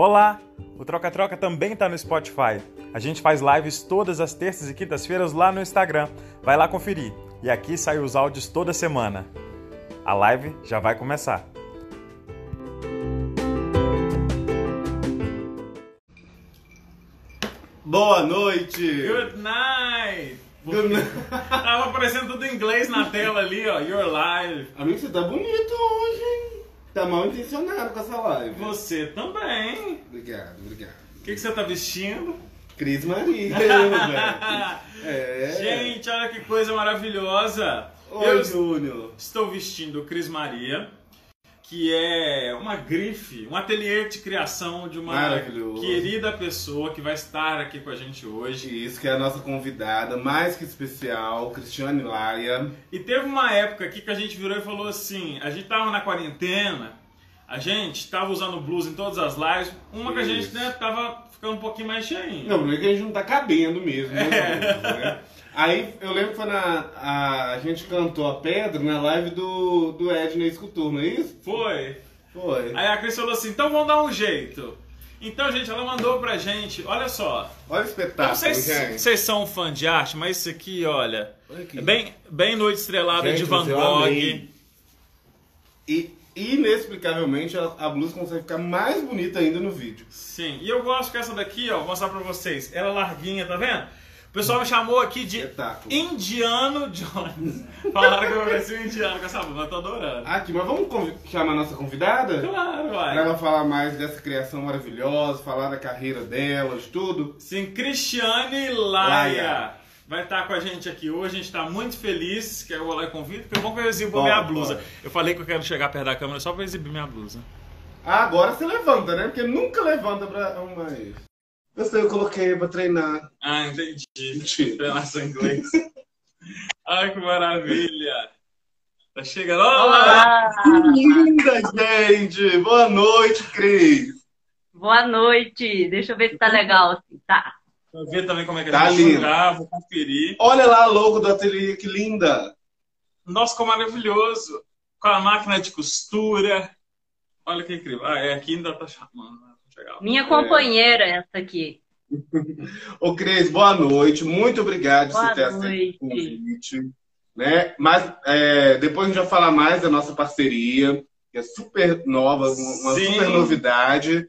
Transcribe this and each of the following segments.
Olá! O Troca Troca também está no Spotify. A gente faz lives todas as terças e quintas-feiras lá no Instagram. Vai lá conferir. E aqui saem os áudios toda semana. A live já vai começar. Boa noite! Good night! Good night. Tava aparecendo tudo em inglês na tela ali, ó. You're live. Amigo, você tá bonito hoje? Tá mal intencionado com essa live. Você também. Obrigado, obrigado. O que, que você tá vestindo? Cris Maria. É. Gente, olha que coisa maravilhosa. Oi, Eu Júnior. estou vestindo Cris Maria, que é uma grife, um ateliê de criação de uma querida pessoa que vai estar aqui com a gente hoje. Isso, que é a nossa convidada, mais que especial, Cristiane Laia. E teve uma época aqui que a gente virou e falou assim: a gente tava na quarentena, a gente tava usando blues em todas as lives, uma que a gente Isso. né, tava ficando um pouquinho mais cheinho. Não, o problema é que a gente não tá cabendo mesmo, né? É. Aí eu lembro que foi na. A, a gente cantou a pedra na live do, do Edney Escultor, não é isso? Foi. Foi. Aí a Cris falou assim: então vamos dar um jeito. Então, gente, ela mandou pra gente, olha só. Olha o espetáculo, não sei se vocês são fã de arte, mas isso aqui, olha. Olha aqui. É bem, bem Noite Estrelada Gente, de Van Gogh. E inexplicavelmente a, a blusa consegue ficar mais bonita ainda no vídeo. Sim, e eu gosto que essa daqui, ó, vou mostrar pra vocês. Ela é larguinha, tá vendo? O pessoal me chamou aqui de Espetáculo. Indiano Jones. Falaram que eu parecia um indiano com essa blusa, eu tô adorando. Aqui, mas vamos chamar a nossa convidada? Claro, Pra vai. ela falar mais dessa criação maravilhosa, falar da carreira dela, de tudo. Sim, Cristiane Laia. Laia. Vai estar com a gente aqui hoje, a gente tá muito feliz, que eu vou lá e convido, porque eu exibo Bora, minha blusa. bora. Eu falei que eu quero chegar perto da câmera só pra exibir minha blusa. Ah, agora você levanta, né? Porque nunca levanta pra uma. Eu sei, eu coloquei pra treinar. Ah, entendi. Mentira. Treinar seu inglês. Ai, que maravilha. Tá chegando. Olá! Olá! Que linda, gente! Boa noite, Cris! Boa noite! Deixa eu ver se tá legal. assim. Tá. Pra ver também como é que Tá a gente lindo. jogar, vou conferir. Olha lá a logo do ateliê, que linda! Nossa, como maravilhoso. Com a máquina de costura. Olha que incrível. Ah, é, aqui ainda tá chamando. Lá. Minha companheira, essa aqui. Ô, Cris, boa noite. Muito obrigado por Boa você ter aceito noite. o convite. Né? Mas é, depois a gente vai falar mais da nossa parceria, que é super nova, uma Sim. super novidade.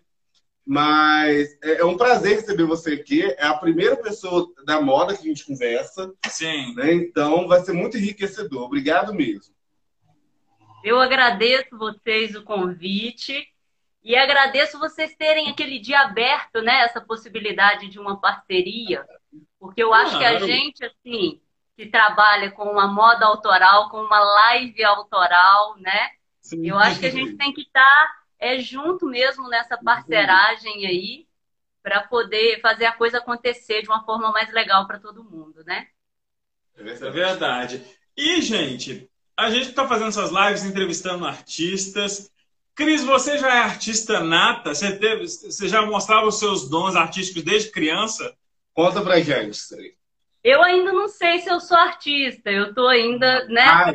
Mas é, é um prazer receber você aqui. É a primeira pessoa da moda que a gente conversa, Sim. né? Então vai ser muito enriquecedor. Obrigado mesmo. Eu agradeço vocês o convite e agradeço vocês terem aquele dia aberto, né? Essa possibilidade de uma parceria. Porque eu acho que a gente, assim, que trabalha com uma moda autoral, com uma live autoral, né? Sim. Eu acho que a gente tem que estar é, junto mesmo nessa parceragem aí para poder fazer a coisa acontecer de uma forma mais legal para todo mundo, né? Isso é verdade. E, gente, a gente tá fazendo essas lives entrevistando artistas. Cris, você já é artista nata? Você, teve, você já mostrava os seus dons artísticos desde criança? Conta pra gente, Sri. Eu ainda não sei se eu sou artista, eu tô ainda, né, Ai,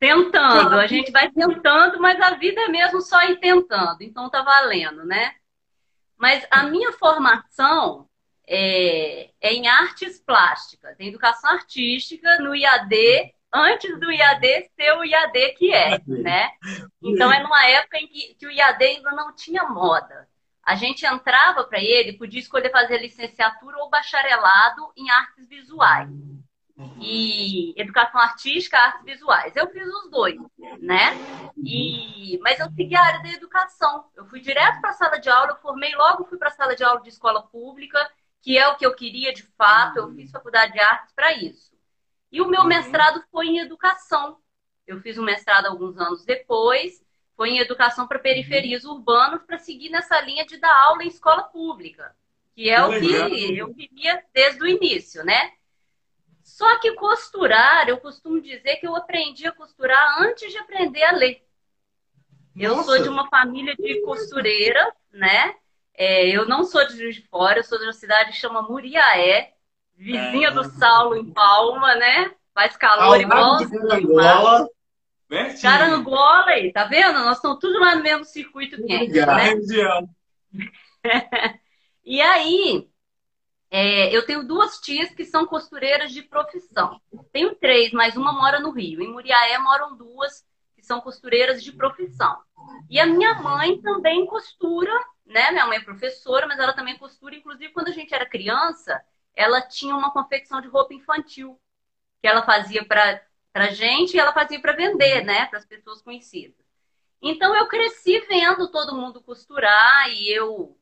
tentando. A gente vai tentando, mas a vida é mesmo só ir tentando, então tá valendo, né? Mas a minha formação é, é em artes plásticas, em educação artística, no IAD, antes do IAD ser o IAD que é, né? Então é numa época em que, que o IAD ainda não tinha moda. A gente entrava para ele, podia escolher fazer licenciatura ou bacharelado em artes visuais. E educação artística, artes visuais. Eu fiz os dois, né? E, mas eu segui a área da educação. Eu fui direto para a sala de aula, eu formei logo, fui para a sala de aula de escola pública, que é o que eu queria de fato. Eu fiz faculdade de artes para isso. E o meu mestrado foi em educação. Eu fiz um mestrado alguns anos depois, foi em educação para periferias urbanas, para seguir nessa linha de dar aula em escola pública, que é o que eu queria desde o início, né? Só que costurar, eu costumo dizer que eu aprendi a costurar antes de aprender a ler. Eu Nossa. sou de uma família de costureira, né? É, eu não sou de Juiz de Fora, eu sou de uma cidade que chama Muriaé, vizinha do Saulo, em Palma, né? Faz calor Ao igual. lado de Angola, Pertinho. Carangola aí, tá vendo? Nós estamos tudo lá no mesmo circuito quente, né? e aí, é, eu tenho duas tias que são costureiras de profissão. Tenho três, mas uma mora no Rio. Em Muriaé moram duas que são costureiras de profissão. E a minha mãe também costura, né? Minha mãe é professora, mas ela também costura. Inclusive, quando a gente era criança, ela tinha uma confecção de roupa infantil que ela fazia para a gente e ela fazia para vender, né? Para as pessoas conhecidas. Então, eu cresci vendo todo mundo costurar e eu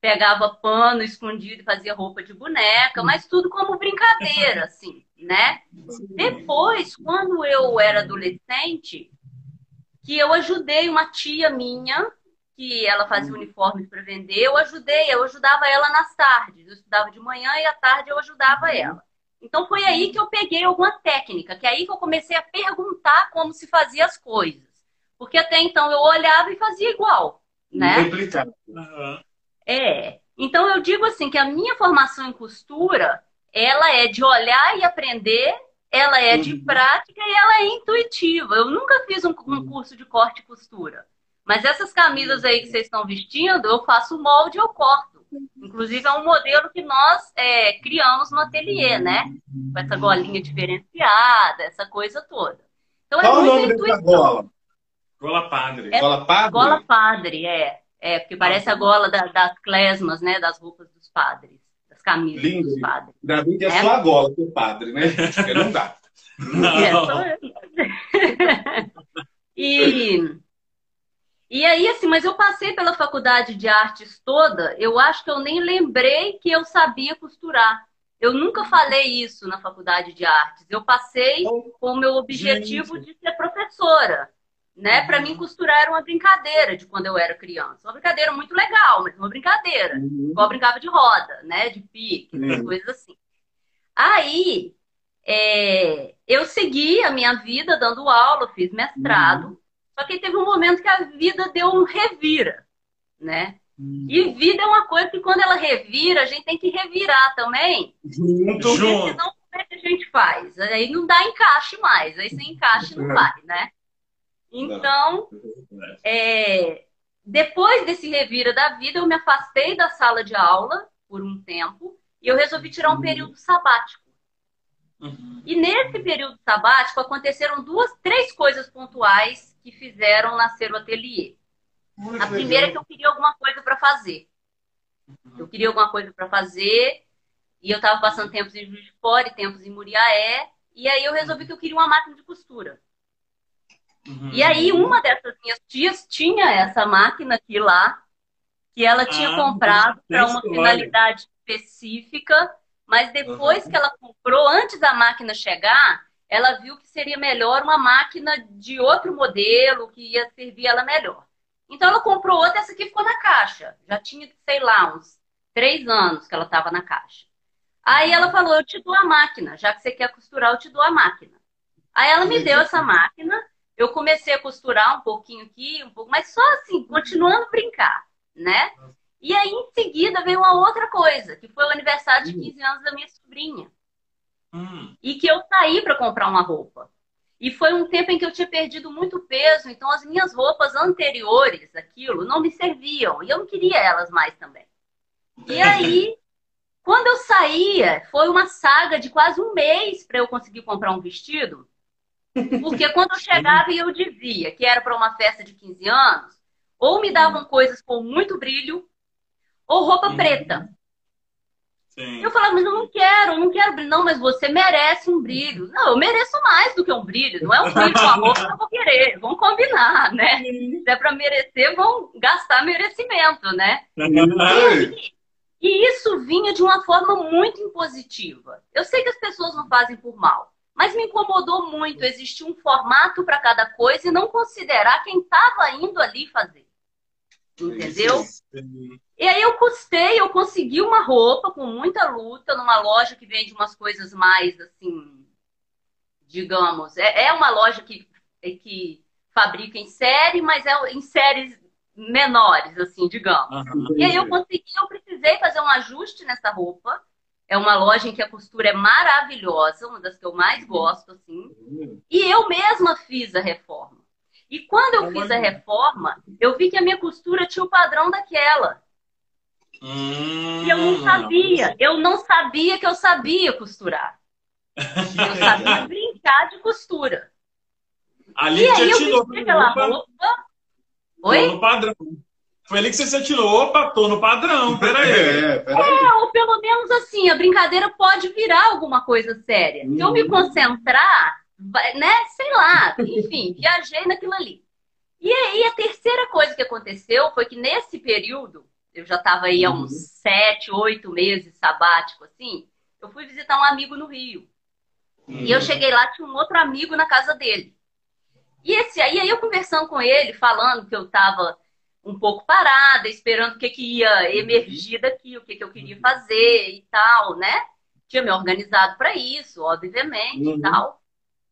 pegava pano escondido e fazia roupa de boneca, mas tudo como brincadeira, assim, né? Depois, quando eu era adolescente, que eu ajudei uma tia minha, que ela fazia uniformes para vender, eu ajudei, eu ajudava ela nas tardes. Eu estudava de manhã e à tarde eu ajudava ela. Então foi aí que eu peguei alguma técnica, que é aí que eu comecei a perguntar como se fazia as coisas. Porque até então eu olhava e fazia igual, né? Uhum. É. Então eu digo assim que a minha formação em costura, ela é de olhar e aprender ela é de uhum. prática e ela é intuitiva. Eu nunca fiz um, um, uhum. curso de corte e costura. Mas essas camisas aí que vocês estão vestindo, eu faço o molde e eu corto. Inclusive, é um modelo que nós é, criamos no ateliê, né? Com essa golinha diferenciada, essa coisa toda. Então, é Qual é o nome dessa gola? Gola padre. É, gola padre? Gola padre, é. É, porque parece a gola da, das klesmas, né? Das roupas dos padres camisas Lindo. dos padres. Ainda bem que é, é, só a gola do padre, né? Porque não dá. Não. É, e, e aí, assim, mas eu passei pela faculdade de artes toda, eu acho que eu nem lembrei que eu sabia costurar. Eu nunca falei isso na faculdade de artes. Eu passei com o meu objetivo Gente. de ser professora né? Para mim, costurar era uma brincadeira de quando eu era criança. Uma brincadeira muito legal, mas uma brincadeira. Uhum. Igual eu brincava de roda, né? De pique, uhum. coisas assim. Aí, é, eu segui a minha vida dando aula, fiz mestrado. Uhum. Só que teve um momento que a vida deu um revira, né? Uhum. E vida é uma coisa que quando ela revira, a gente tem que revirar também. Junto. Porque senão, como é que a gente faz? Aí não dá encaixe mais. Aí sem encaixe não vai, né? Então, é, depois desse revira da vida, eu me afastei da sala de aula por um tempo e eu resolvi tirar um uhum. período sabático. Uhum. E nesse período sabático aconteceram duas, três coisas pontuais que fizeram nascer o ateliê. Muito a primeira é que eu queria alguma coisa para fazer. Uhum. Eu queria alguma coisa para fazer e eu estava passando tempos em Juiz de Fora e tempos em Muriaé. E aí eu resolvi que eu queria uma máquina de costura. Uhum. E aí, uma dessas minhas tias tinha essa máquina aqui lá, que ela tinha ah, comprado para uma finalidade específica, mas depois uhum. que ela comprou, antes da máquina chegar, ela viu que seria melhor uma máquina de outro modelo, que ia servir ela melhor. Então, ela comprou outra, essa aqui ficou na caixa. Já tinha, sei lá, uns três anos que ela estava na caixa. Aí ela falou: Eu te dou a máquina, já que você quer costurar, eu te dou a máquina. Aí ela me deu essa máquina eu comecei a costurar um pouquinho aqui, um pouco, mas só assim, continuando a brincar, né? E aí, em seguida, veio uma outra coisa, que foi o aniversário de 15 hum. anos da minha sobrinha. Hum. E que eu saí para comprar uma roupa. E foi um tempo em que eu tinha perdido muito peso, então as minhas roupas anteriores aquilo não me serviam. E eu não queria elas mais também. E aí, quando eu saía, foi uma saga de quase um mês para eu conseguir comprar um vestido. Porque quando eu chegava e eu dizia que era para uma festa de 15 anos, ou me davam coisas com muito brilho, ou roupa Sim. preta. Sim. Eu falava, mas eu não quero, eu não quero brilho. Não, mas você merece um brilho. Não, eu mereço mais do que um brilho. Não é um brilho com a roupa que eu vou querer. Vamos combinar, né? Se é para merecer, vão gastar merecimento, né? E, e isso vinha de uma forma muito impositiva. Eu sei que as pessoas não fazem por mal. Mas me incomodou muito existir um formato para cada coisa e não considerar quem estava indo ali fazer. Entendeu? E aí eu custei, eu consegui uma roupa com muita luta numa loja que vende umas coisas mais assim, digamos, é, é uma loja que, que fabrica em série, mas é em séries menores, assim, digamos. Uhum. E aí eu consegui, eu precisei fazer um ajuste nessa roupa é uma loja em que a costura é maravilhosa, uma das que eu mais gosto, assim. E eu mesma fiz a reforma. E quando eu fiz a reforma, eu vi que a minha costura tinha o padrão daquela. Hum, E eu não sabia. Eu não sabia que eu sabia costurar. Eu sabia brincar de costura. Ali E que aí eu tirou. vesti aquela roupa. Tô Oi? no padrão. Foi ali que você se atirou. Opa, tô no padrão. Peraí. É, peraí. É, ou pelo menos assim, a brincadeira pode virar alguma coisa séria. Se eu me Uhum. concentrar, né? Sei lá, enfim, viajei naquilo ali. E aí, a terceira coisa que aconteceu foi que nesse período, eu já estava aí há Uhum. uns sete, oito meses sabático, assim, eu fui visitar um amigo no Rio. E eu cheguei lá, tinha um outro amigo na casa dele. E esse aí, aí eu conversando com ele, falando que eu estava um pouco parada, esperando o que, que ia emergir daqui, o que, que eu queria fazer e tal, né? Tinha me organizado para isso, obviamente, Uhum. e tal.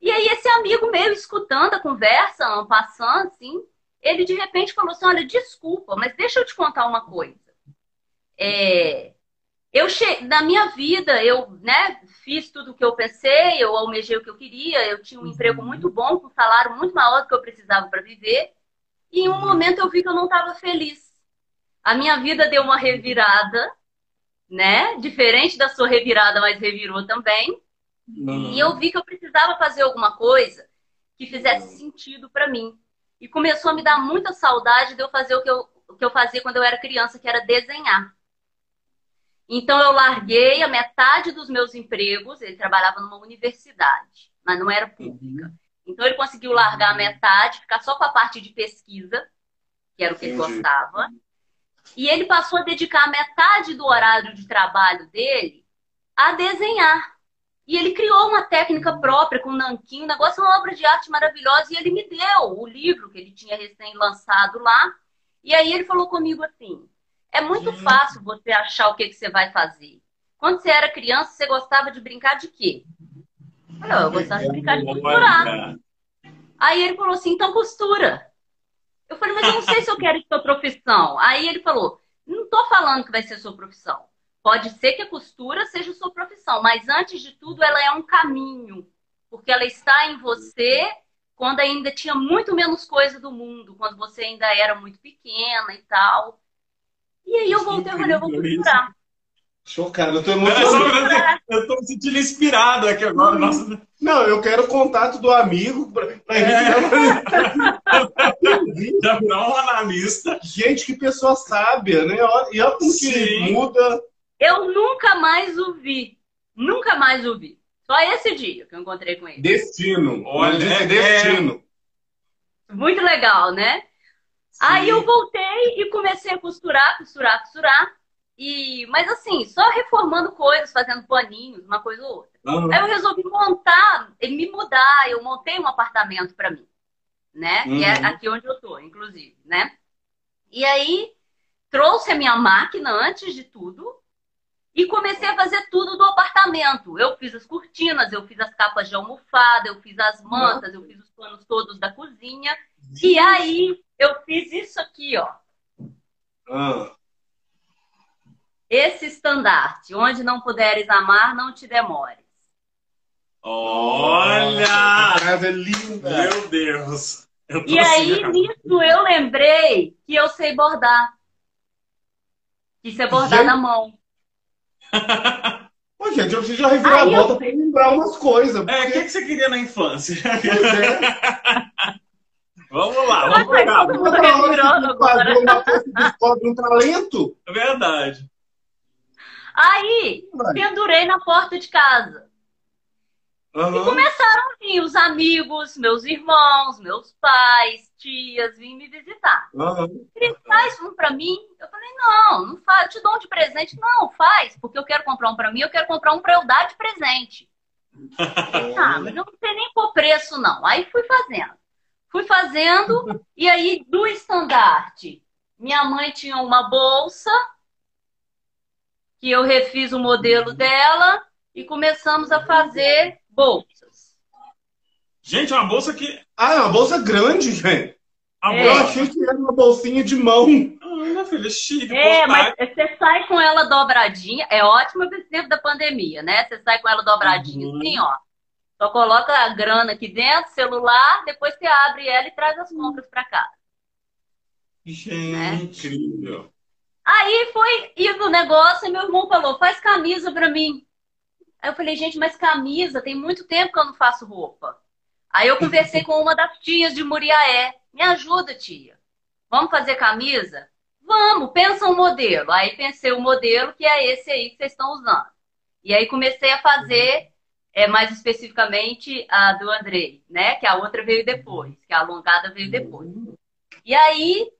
E aí esse amigo meu, escutando a conversa, passando, assim, ele de repente falou assim, olha, desculpa, mas deixa eu te contar uma coisa. É, eu che... Na minha vida, eu né, fiz tudo o que eu pensei, eu almejei o que eu queria, eu tinha um emprego muito bom, com um salário muito maior do que eu precisava para viver. E em um momento eu vi que eu não estava feliz. A minha vida deu uma revirada, né? Diferente da sua revirada, mas revirou também. Uhum. E eu vi que eu precisava fazer alguma coisa que fizesse sentido para mim. E começou a me dar muita saudade de eu fazer o que eu, o que eu fazia quando eu era criança, que era desenhar. Então eu larguei a metade dos meus empregos, ele trabalhava numa universidade, mas não era pública. Então ele conseguiu largar a metade, ficar só com a parte de pesquisa, que era o que ele Entendi. gostava. E ele passou a dedicar a metade do horário de trabalho dele a desenhar. E ele criou uma técnica própria com nanquim, um negócio, uma obra de arte maravilhosa, e ele me deu o livro que ele tinha recém-lançado lá. E aí ele falou comigo assim: é muito fácil você achar o que, que você vai fazer. Quando você era criança, você gostava de brincar de quê? Eu falei, "Ah, eu gostava de brincar de costurar. Olha. Aí ele falou assim, então costura. Eu falei, mas eu não sei se eu quero sua profissão. Aí ele falou, não tô falando que vai ser sua profissão. Pode ser que a costura seja sua profissão, mas antes de tudo ela é um caminho, porque ela está em você quando ainda tinha muito menos coisa do mundo, quando você ainda era muito pequena e tal. E aí eu voltei e falei, eu vou costurar. Chocado, eu tô emocionado. eu tô me sentindo inspirado aqui agora. Nossa, Não, eu quero o contato do amigo pra, pra gente. já virou um analista. Gente, que pessoa sábia, né? E olha como que muda. Eu nunca mais o vi. Nunca mais o vi. Só esse dia que eu encontrei com ele. Destino. Olha, é- destino. Muito legal, né? Aí eu voltei e comecei a costurar, costurar, costurar. E, mas assim, só reformando coisas, fazendo paninhos, uma coisa ou outra. Aham. Aí eu resolvi montar, e me mudar. Eu montei um apartamento para mim, né? Que é Uhum. aqui onde eu tô, inclusive, né? E aí trouxe a minha máquina antes de tudo e comecei a fazer tudo do apartamento. Eu fiz as cortinas, eu fiz as capas de almofada, eu fiz as mantas, eu fiz os panos todos da cozinha. E aí eu fiz isso aqui, ó. Ah. Esse estandarte, onde não puderes amar, não te demores. Olha! Casa é linda. Meu Deus! Eu E aí, assim, nisso, eu lembrei que eu sei bordar. Que isso é bordar Gente. na mão. Ô, gente, eu preciso já revirar a eu- volta pra lembrar umas coisas. É, o porque- que, que você queria na infância? Pois é. vamos lá, Eu vamos achei pegar. todo mundo revirando agora. uma descobre um talento. É verdade. Aí, Vai. pendurei na porta de casa. E Aham. começaram a vir os amigos, meus irmãos, meus pais, tias, vim me visitar. Aham. Cris, faz um pra mim. Eu falei, não, não faz, eu te dou um de presente. Não, faz, porque eu quero comprar um pra mim, eu quero comprar um pra eu dar de presente. Ah, mas eu não sei nem qual preço, não. Aí fui fazendo. Fui fazendo, e aí do estandarte, minha mãe tinha uma bolsa, que eu refiz o modelo dela, e começamos a fazer bolsas. Gente, uma bolsa que. Ah, é uma bolsa grande, gente. A É. Eu bolsa. achei que era uma bolsinha de mão. Ah, minha filha, chique, É, mas você sai com ela dobradinha, é ótimo nesse tempo da pandemia, né? Você sai com ela dobradinha Uhum. assim, ó. Só coloca a grana aqui dentro, celular, depois você abre ela e traz as compras pra casa. Gente, incrível. Aí foi ir no negócio e meu irmão falou: faz camisa pra mim. Aí eu falei, gente, mas camisa, tem muito tempo que eu não faço roupa. Aí eu conversei com uma das tias de Muriaé. Me ajuda, tia. Vamos fazer camisa? Vamos, pensa um modelo. Aí pensei o modelo que é esse aí que vocês estão usando. E aí comecei a fazer, é, mais especificamente, a do Andrei, né? Que a outra veio depois, que a alongada veio depois. E aí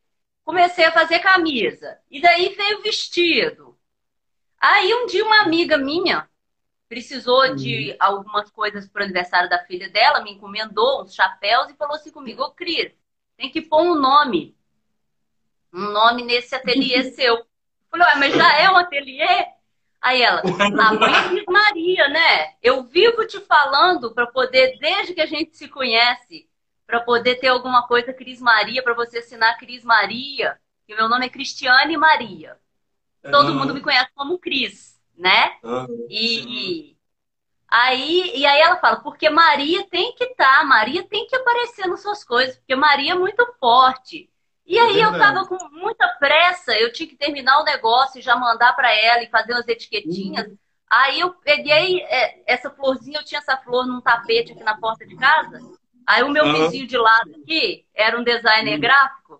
comecei a fazer camisa. E daí veio vestido. Aí um dia uma amiga minha precisou de algumas coisas para o aniversário da filha dela, me encomendou uns chapéus e falou assim comigo, ô Cris, tem que pôr um nome. Um nome nesse ateliê seu. Eu falei, ué, mas já é um ateliê? Aí ela, a mãe Maria, né? Eu vivo te falando para poder, desde que a gente se conhece, para poder ter alguma coisa Cris Maria, para você assinar Cris Maria, que meu nome é Cristiane Maria. Todo uhum. mundo me conhece como Cris, né? Uhum. E, aí, e aí ela fala, porque Maria tem que estar, tá, Maria tem que aparecer nas suas coisas, porque Maria é muito forte. E é aí eu tava com muita pressa, eu tinha que terminar o negócio e já mandar para ela e fazer umas etiquetinhas. Uhum. Aí eu peguei é, essa florzinha, eu tinha essa flor num tapete aqui na porta de casa. Aí o meu uhum. vizinho de lado aqui era um designer uhum. gráfico.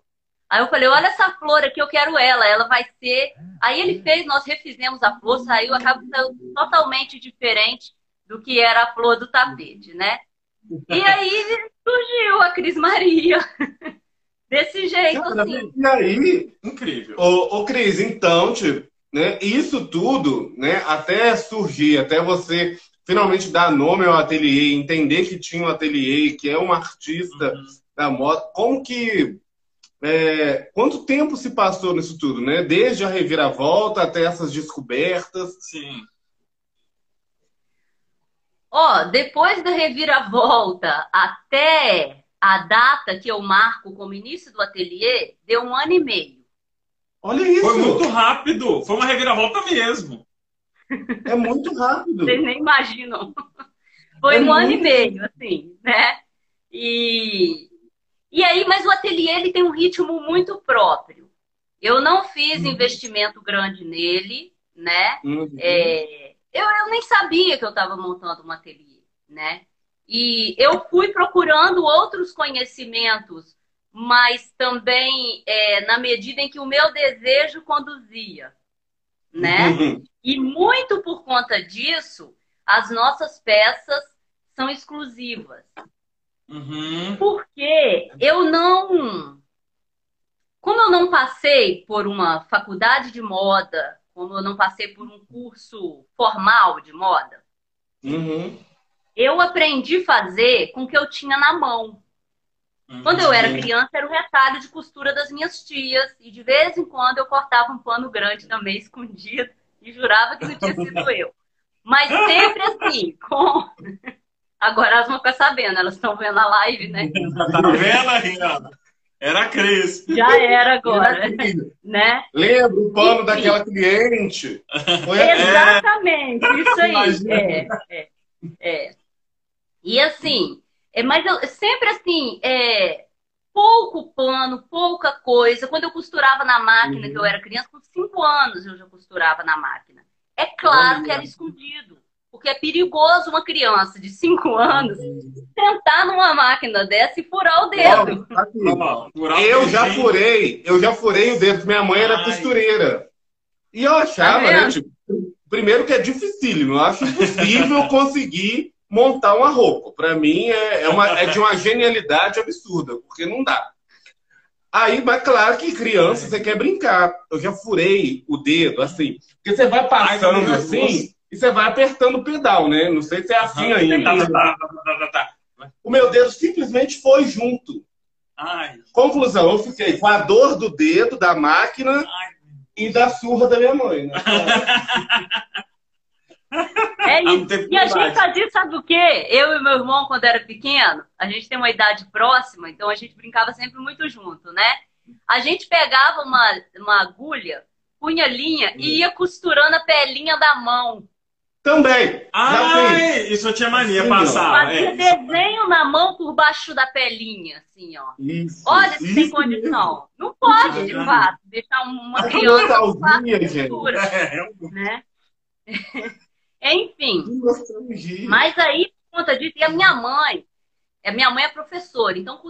Aí eu falei, olha essa flor aqui, eu quero ela, ela vai ser. Aí ele fez, nós refizemos a flor, saiu, acabou saiu totalmente diferente do que era a flor do tapete, né? E aí surgiu a Cris Maria. Desse jeito, Cara, assim. E aí, incrível. Ô, ô Cris, então, tipo, né, isso tudo, né, até surgir, até você finalmente dar nome ao ateliê, entender que tinha um ateliê, que é um artista uhum. da moda. Como que. É, quanto tempo se passou nisso tudo, né? Desde a reviravolta até essas descobertas. Sim. Ó, oh, depois da reviravolta até a data que eu marco como início do ateliê, deu um ano e meio. Olha isso! Foi muito rápido, foi uma reviravolta mesmo. É muito rápido. Vocês nem imaginam. Foi é um ano e meio, assim, né? E, e aí, mas o ateliê ele tem um ritmo muito próprio. Eu não fiz uhum. investimento grande nele, né? Uhum. É, eu, eu nem sabia que eu estava montando um ateliê, né? E eu fui procurando outros conhecimentos, mas também é, na medida em que o meu desejo conduzia né? Uhum. E muito por conta disso, as nossas peças são exclusivas. Uhum. Porque eu não. Como eu não passei por uma faculdade de moda, como eu não passei por um curso formal de moda, uhum. eu aprendi a fazer com o que eu tinha na mão. Quando eu era criança, era o retalho de costura das minhas tias. E de vez em quando eu cortava um pano grande também, escondido, e jurava que não tinha sido eu. Mas sempre assim, com. Agora elas vão ficar sabendo, elas estão vendo a live, né? Tá vendo, Rihanna? Era a Cris. Já era agora. Era né? Lembra o pano e, daquela cliente? Foi Exatamente, é. isso aí. É, é, é. E assim, é, mas eu sempre assim, é, pouco pano, pouca coisa. Quando eu costurava na máquina, uhum. que eu era criança, com cinco anos eu já costurava na máquina. É claro Olha. que era escondido. Porque é perigoso uma criança de cinco anos sentar numa máquina dessa e furar o dedo. eu já furei, eu já furei o dedo. Minha mãe era Ai. costureira. E eu achava, tá né? Tipo, primeiro que é dificílimo. Eu acho impossível conseguir montar uma roupa. Para mim é, é, uma, é de uma genialidade absurda, porque não dá. Aí, mas claro que criança você quer brincar. Eu já furei o dedo, assim. Porque você vai passando assim e você vai apertando o pedal, né? Não sei se é assim ainda. Tá, tá, tá, o meu dedo simplesmente foi junto. Ai. Conclusão, eu fiquei com a dor do dedo, da máquina Ai. e da surra da minha mãe. Né? É isso. E a gente fazia, sabe o quê? Eu e meu irmão, quando era pequeno, a gente tem uma idade próxima, então a gente brincava sempre muito junto, né? A gente pegava uma, uma agulha, punha linha e ia costurando a pelinha da mão. Também. Ai, isso eu tinha mania, Sim, passava. Fazia é. desenho na mão por baixo da pelinha, assim, ó. Isso, Olha se tem condição. Não pode, de fato, deixar uma criança com costura, é. né? Enfim. Mas aí, por conta disso, e a minha mãe, a minha mãe é professora, então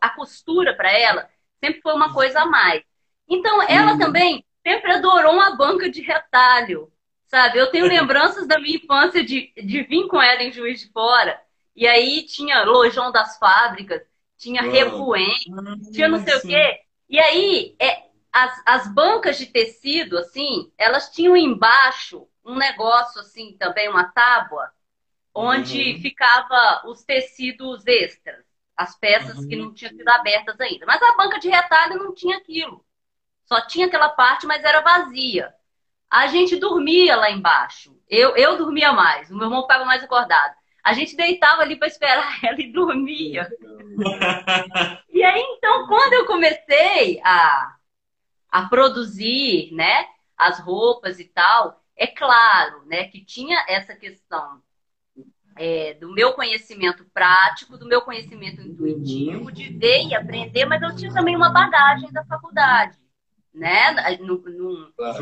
a costura para ela sempre foi uma coisa a mais. Então, ela também sempre adorou uma banca de retalho, sabe? Eu tenho lembranças da minha infância de, de vir com ela em Juiz de Fora, e aí tinha Lojão das Fábricas, tinha oh. Tinha não sei sim. o quê. E aí, é, as, as bancas de tecido, assim, elas tinham embaixo um negócio, assim, também, uma tábua, onde uhum. ficava os tecidos extras, as peças uhum. que não tinham sido abertas ainda. Mas a banca de retalho não tinha aquilo. Só tinha aquela parte, mas era vazia. A gente dormia lá embaixo. Eu, eu dormia mais, o meu irmão ficava mais acordado. A gente deitava ali para esperar ela e dormia. e aí, então, quando eu comecei a, a produzir, né, as roupas e tal, é claro, né, que tinha essa questão é, do meu conhecimento prático, do meu conhecimento intuitivo, de ver e aprender, mas eu tinha também uma bagagem da faculdade né?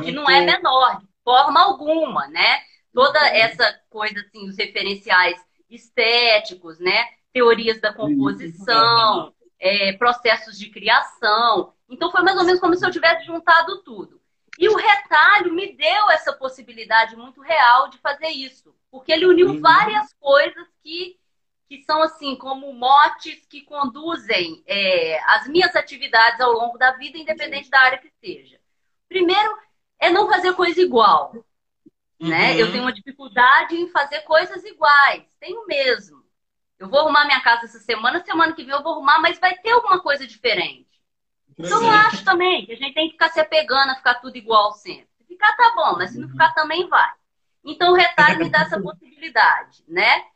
que não é menor, de forma alguma, né? Toda essa coisa, assim, os referenciais estéticos, né? Teorias da composição, é, processos de criação. Então foi mais ou menos como se eu tivesse juntado tudo. E o retalho me deu essa possibilidade muito real de fazer isso, porque ele uniu várias coisas que que são assim como motes que conduzem é, as minhas atividades ao longo da vida, independente da área que seja. Primeiro é não fazer coisa igual, né? uhum. né? Eu tenho uma dificuldade em fazer coisas iguais, tenho mesmo. Eu vou arrumar minha casa essa semana, semana que vem eu vou arrumar, mas vai ter alguma coisa diferente. Então eu acho também que a gente tem que ficar se apegando a ficar tudo igual sempre. Se ficar tá bom, mas se não ficar também vai. Então o retalho me dá essa possibilidade, né?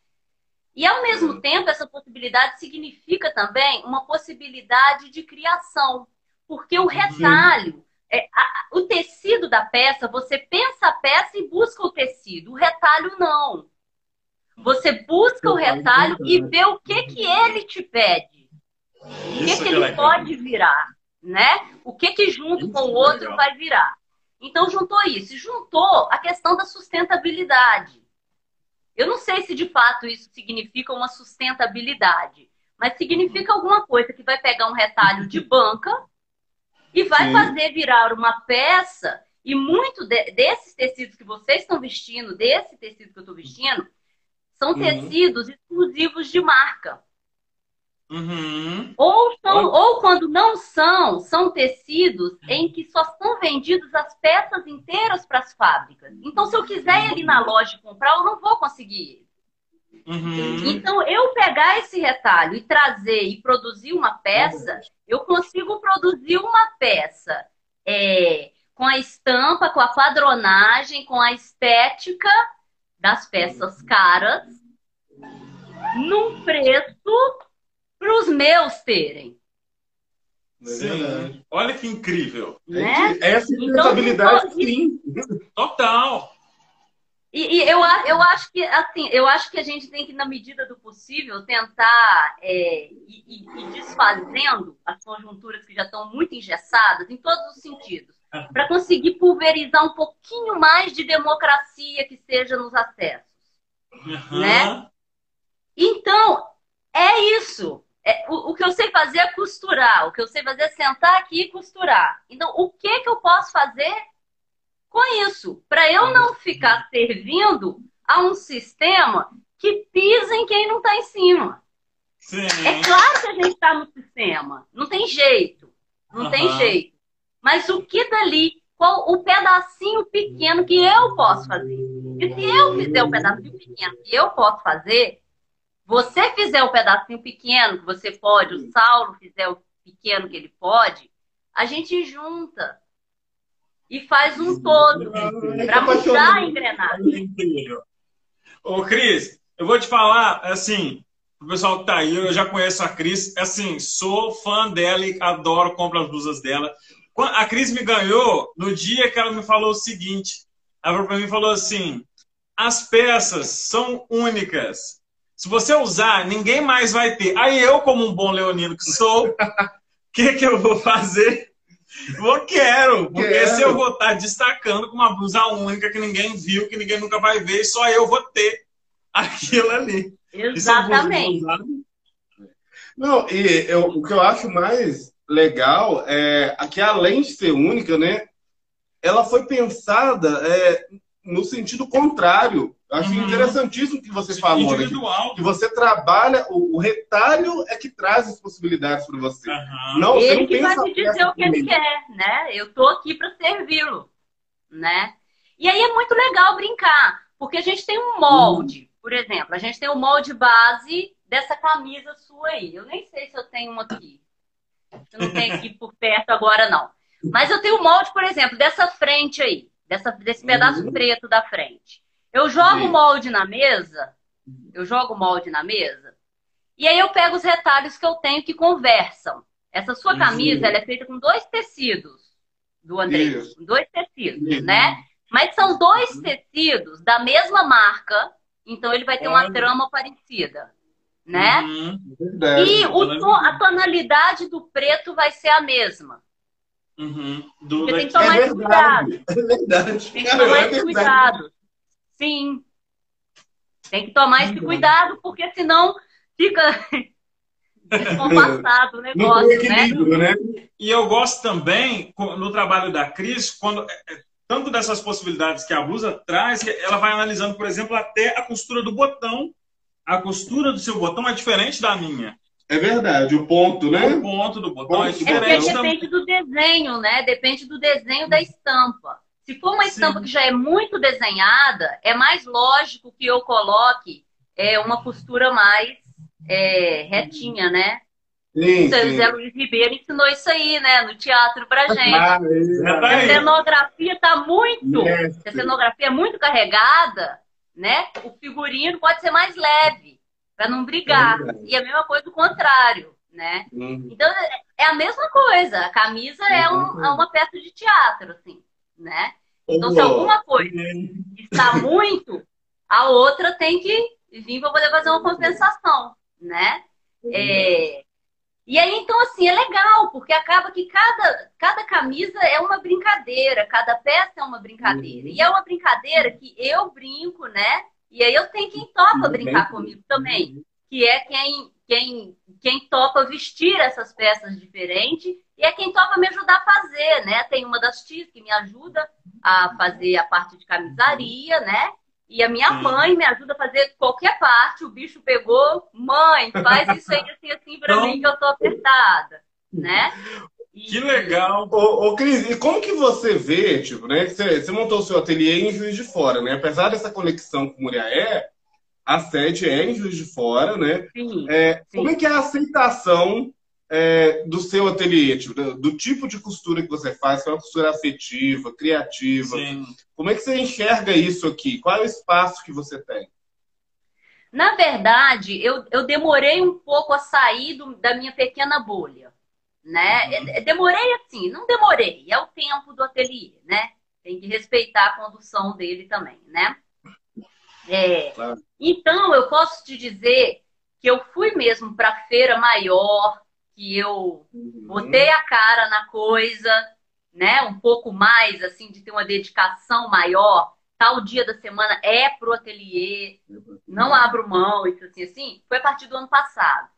E, ao mesmo uhum. tempo, essa possibilidade significa também uma possibilidade de criação. Porque o retalho, é, a, o tecido da peça, você pensa a peça e busca o tecido. O retalho, não. Você busca o retalho e vê o que, que ele te pede. O que, que ele pode virar. Né? O que, que junto com o outro vai virar. Então, juntou isso. Juntou a questão da sustentabilidade. Eu não sei se de fato isso significa uma sustentabilidade, mas significa alguma coisa que vai pegar um retalho de banca e vai Sim. fazer virar uma peça. E muito de, desses tecidos que vocês estão vestindo, desse tecido que eu estou vestindo, são uhum. tecidos exclusivos de marca. Uhum. Ou, são, ou quando não são, são tecidos em que só são vendidos as peças inteiras para as fábricas. Então, se eu quiser ir ali na loja comprar, eu não vou conseguir. Uhum. Então, eu pegar esse retalho e trazer e produzir uma peça, eu consigo produzir uma peça é, com a estampa, com a padronagem, com a estética das peças caras, num preço para os meus terem. É sim. Olha que incrível. Né? Essa responsabilidade, então, sim. Total. E, e, eu, eu acho que assim, eu acho que a gente tem que, na medida do possível, tentar é, ir, ir, desfazendo as conjunturas que já estão muito engessadas em todos os sentidos, para conseguir pulverizar um pouquinho mais de democracia que seja nos acessos. Uhum. Né? Então, é isso. É, o, o, que eu sei fazer é costurar. O que eu sei fazer é sentar aqui e costurar. Então, o que, que eu posso fazer com isso? Para eu não ficar servindo a um sistema que pisa em quem não está em cima. Sim. É claro que a gente está no sistema. Não tem jeito. Não uhum. tem jeito. Mas o que dali, qual o pedacinho pequeno que eu posso fazer? E se eu fizer o pedacinho pequeno que eu posso fazer, você fizer o um pedacinho pequeno que você pode, o Saulo fizer o pequeno que ele pode, a gente junta e faz um todo para mudar a engrenagem. Ô, Cris, eu vou te falar, assim, o pessoal que tá aí, eu já conheço a Cris, assim, sou fã dela e adoro, compro as blusas dela. A Cris me ganhou no dia que ela me falou o seguinte, ela para mim falou assim, as peças são únicas. Se você usar, ninguém mais vai ter. Aí eu, como um bom leonino que sou, o que, que eu vou fazer? Eu quero, porque quero. se eu vou estar destacando com uma blusa única que ninguém viu, que ninguém nunca vai ver, só eu vou ter aquilo ali. Exatamente. Não, e eu, o que eu acho mais legal é que além de ser única, né, ela foi pensada é, no sentido contrário. Acho uhum. interessantíssimo que você falou. Né? Que, você trabalha, o, o, retalho é que traz as possibilidades para você. Uhum. Não, ele não que vai te dizer o que ele quer, né? Eu tô aqui para servi-lo, né? E aí é muito legal brincar, porque a gente tem um molde, uhum. por exemplo, a gente tem o um molde base dessa camisa sua aí. Eu nem sei se eu tenho uma aqui. Eu não tenho aqui por perto agora, não. Mas eu tenho o um molde, por exemplo, dessa frente aí, dessa, desse pedaço uhum. preto da frente. Eu jogo o molde na mesa, eu jogo o molde na mesa, e aí eu pego os retalhos que eu tenho que conversam. Essa sua camisa ela é feita com dois tecidos do André, dois tecidos, né? Mas são dois tecidos da mesma marca, então ele vai ter uma trama parecida, né? Uhum. E o, a tonalidade do preto vai ser a mesma. Uhum. Do... tem que tomar é cuidado. É verdade. Tem que tomar é esse cuidado. Sim. Tem que tomar esse cuidado, porque senão fica descompassado o negócio, né? né? E eu gosto também, no trabalho da Cris, quando é, é, tanto dessas possibilidades que a blusa traz, ela vai analisando, por exemplo, até a costura do botão. A costura do seu botão é diferente da minha. É verdade, o ponto, né? O ponto do botão é diferente. É depende do desenho, né? Depende do desenho da estampa. Se for uma estampa Sim. que já é muito desenhada, é mais lógico que eu coloque é, uma costura mais é, retinha, né? Sim, o seu José Luiz Ribeiro ensinou isso aí, né? No teatro pra gente. Ah, é. a cenografia tá muito. É. Se a cenografia é muito carregada, né? O figurino pode ser mais leve, para não brigar. É e a mesma coisa do contrário, né? Uhum. Então é a mesma coisa. A camisa é, um, é uma peça de teatro, assim né? Então, se alguma coisa está muito, a outra tem que vir para poder fazer uma compensação, né? É... E aí, então, assim, é legal, porque acaba que cada, cada camisa é uma brincadeira, cada peça é uma brincadeira. E é uma brincadeira que eu brinco, né? E aí eu tenho quem topa brincar comigo também, que é quem, quem, quem topa vestir essas peças diferentes e é quem topa me ajudar a fazer, né? Tem uma das tias que me ajuda a fazer a parte de camisaria, né? E a minha mãe me ajuda a fazer qualquer parte. O bicho pegou, mãe, faz isso aí assim, assim pra mim que eu tô apertada, né? E... Que legal! Ô, ô, Cris, e como que você vê, tipo, né? Você, você montou o seu ateliê em Juiz de Fora, né? Apesar dessa conexão com Muriaé, a sede é em Juiz de Fora, né? Sim, é, sim. Como é que é a aceitação é, do seu ateliê, tipo, do, do, tipo de costura que você faz, que é uma costura afetiva, criativa. Sim. Como é que você enxerga isso aqui? Qual é o espaço que você tem? Na verdade, eu, eu demorei um pouco a sair do, da minha pequena bolha, né? Uhum. Demorei assim, não demorei, é o tempo do ateliê, né? Tem que respeitar a condução dele também, né? É, claro. Então, eu posso te dizer que eu fui mesmo para a feira maior, que eu uhum. botei a cara na coisa, né? Um pouco mais, assim, de ter uma dedicação maior. Tal dia da semana é pro ateliê, não abro mão, isso assim, assim. Foi a partir do ano passado.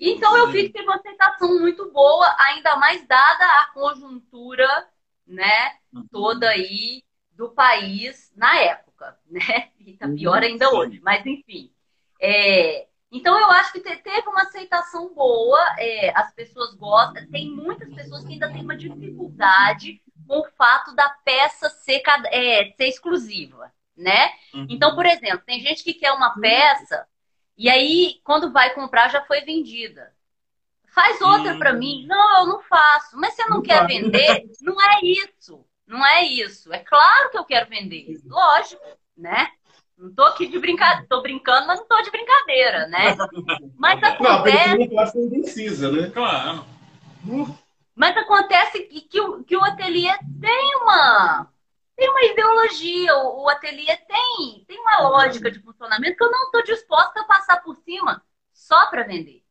Então eu vi que teve uma aceitação muito boa, ainda mais dada a conjuntura, né, uhum. toda aí do país na época, né? E tá pior uhum. ainda hoje, mas enfim. É, então, eu acho que teve uma aceitação boa, é, as pessoas gostam. Tem muitas pessoas que ainda têm uma dificuldade com o fato da peça ser, é, ser exclusiva, né? Uhum. Então, por exemplo, tem gente que quer uma peça e aí, quando vai comprar, já foi vendida. Faz outra para mim. Não, eu não faço. Mas você não, não quer vender? Não é isso. Não é isso. É claro que eu quero vender. Lógico, né? Não tô aqui de brincadeira, tô brincando, mas não tô de brincadeira, né? Mas acontece. Não, não pode ser indecisa, né? tem uma ideologia, o, o ateliê tem, tem uma lógica de funcionamento que eu não estou disposta a passar por cima só para vender.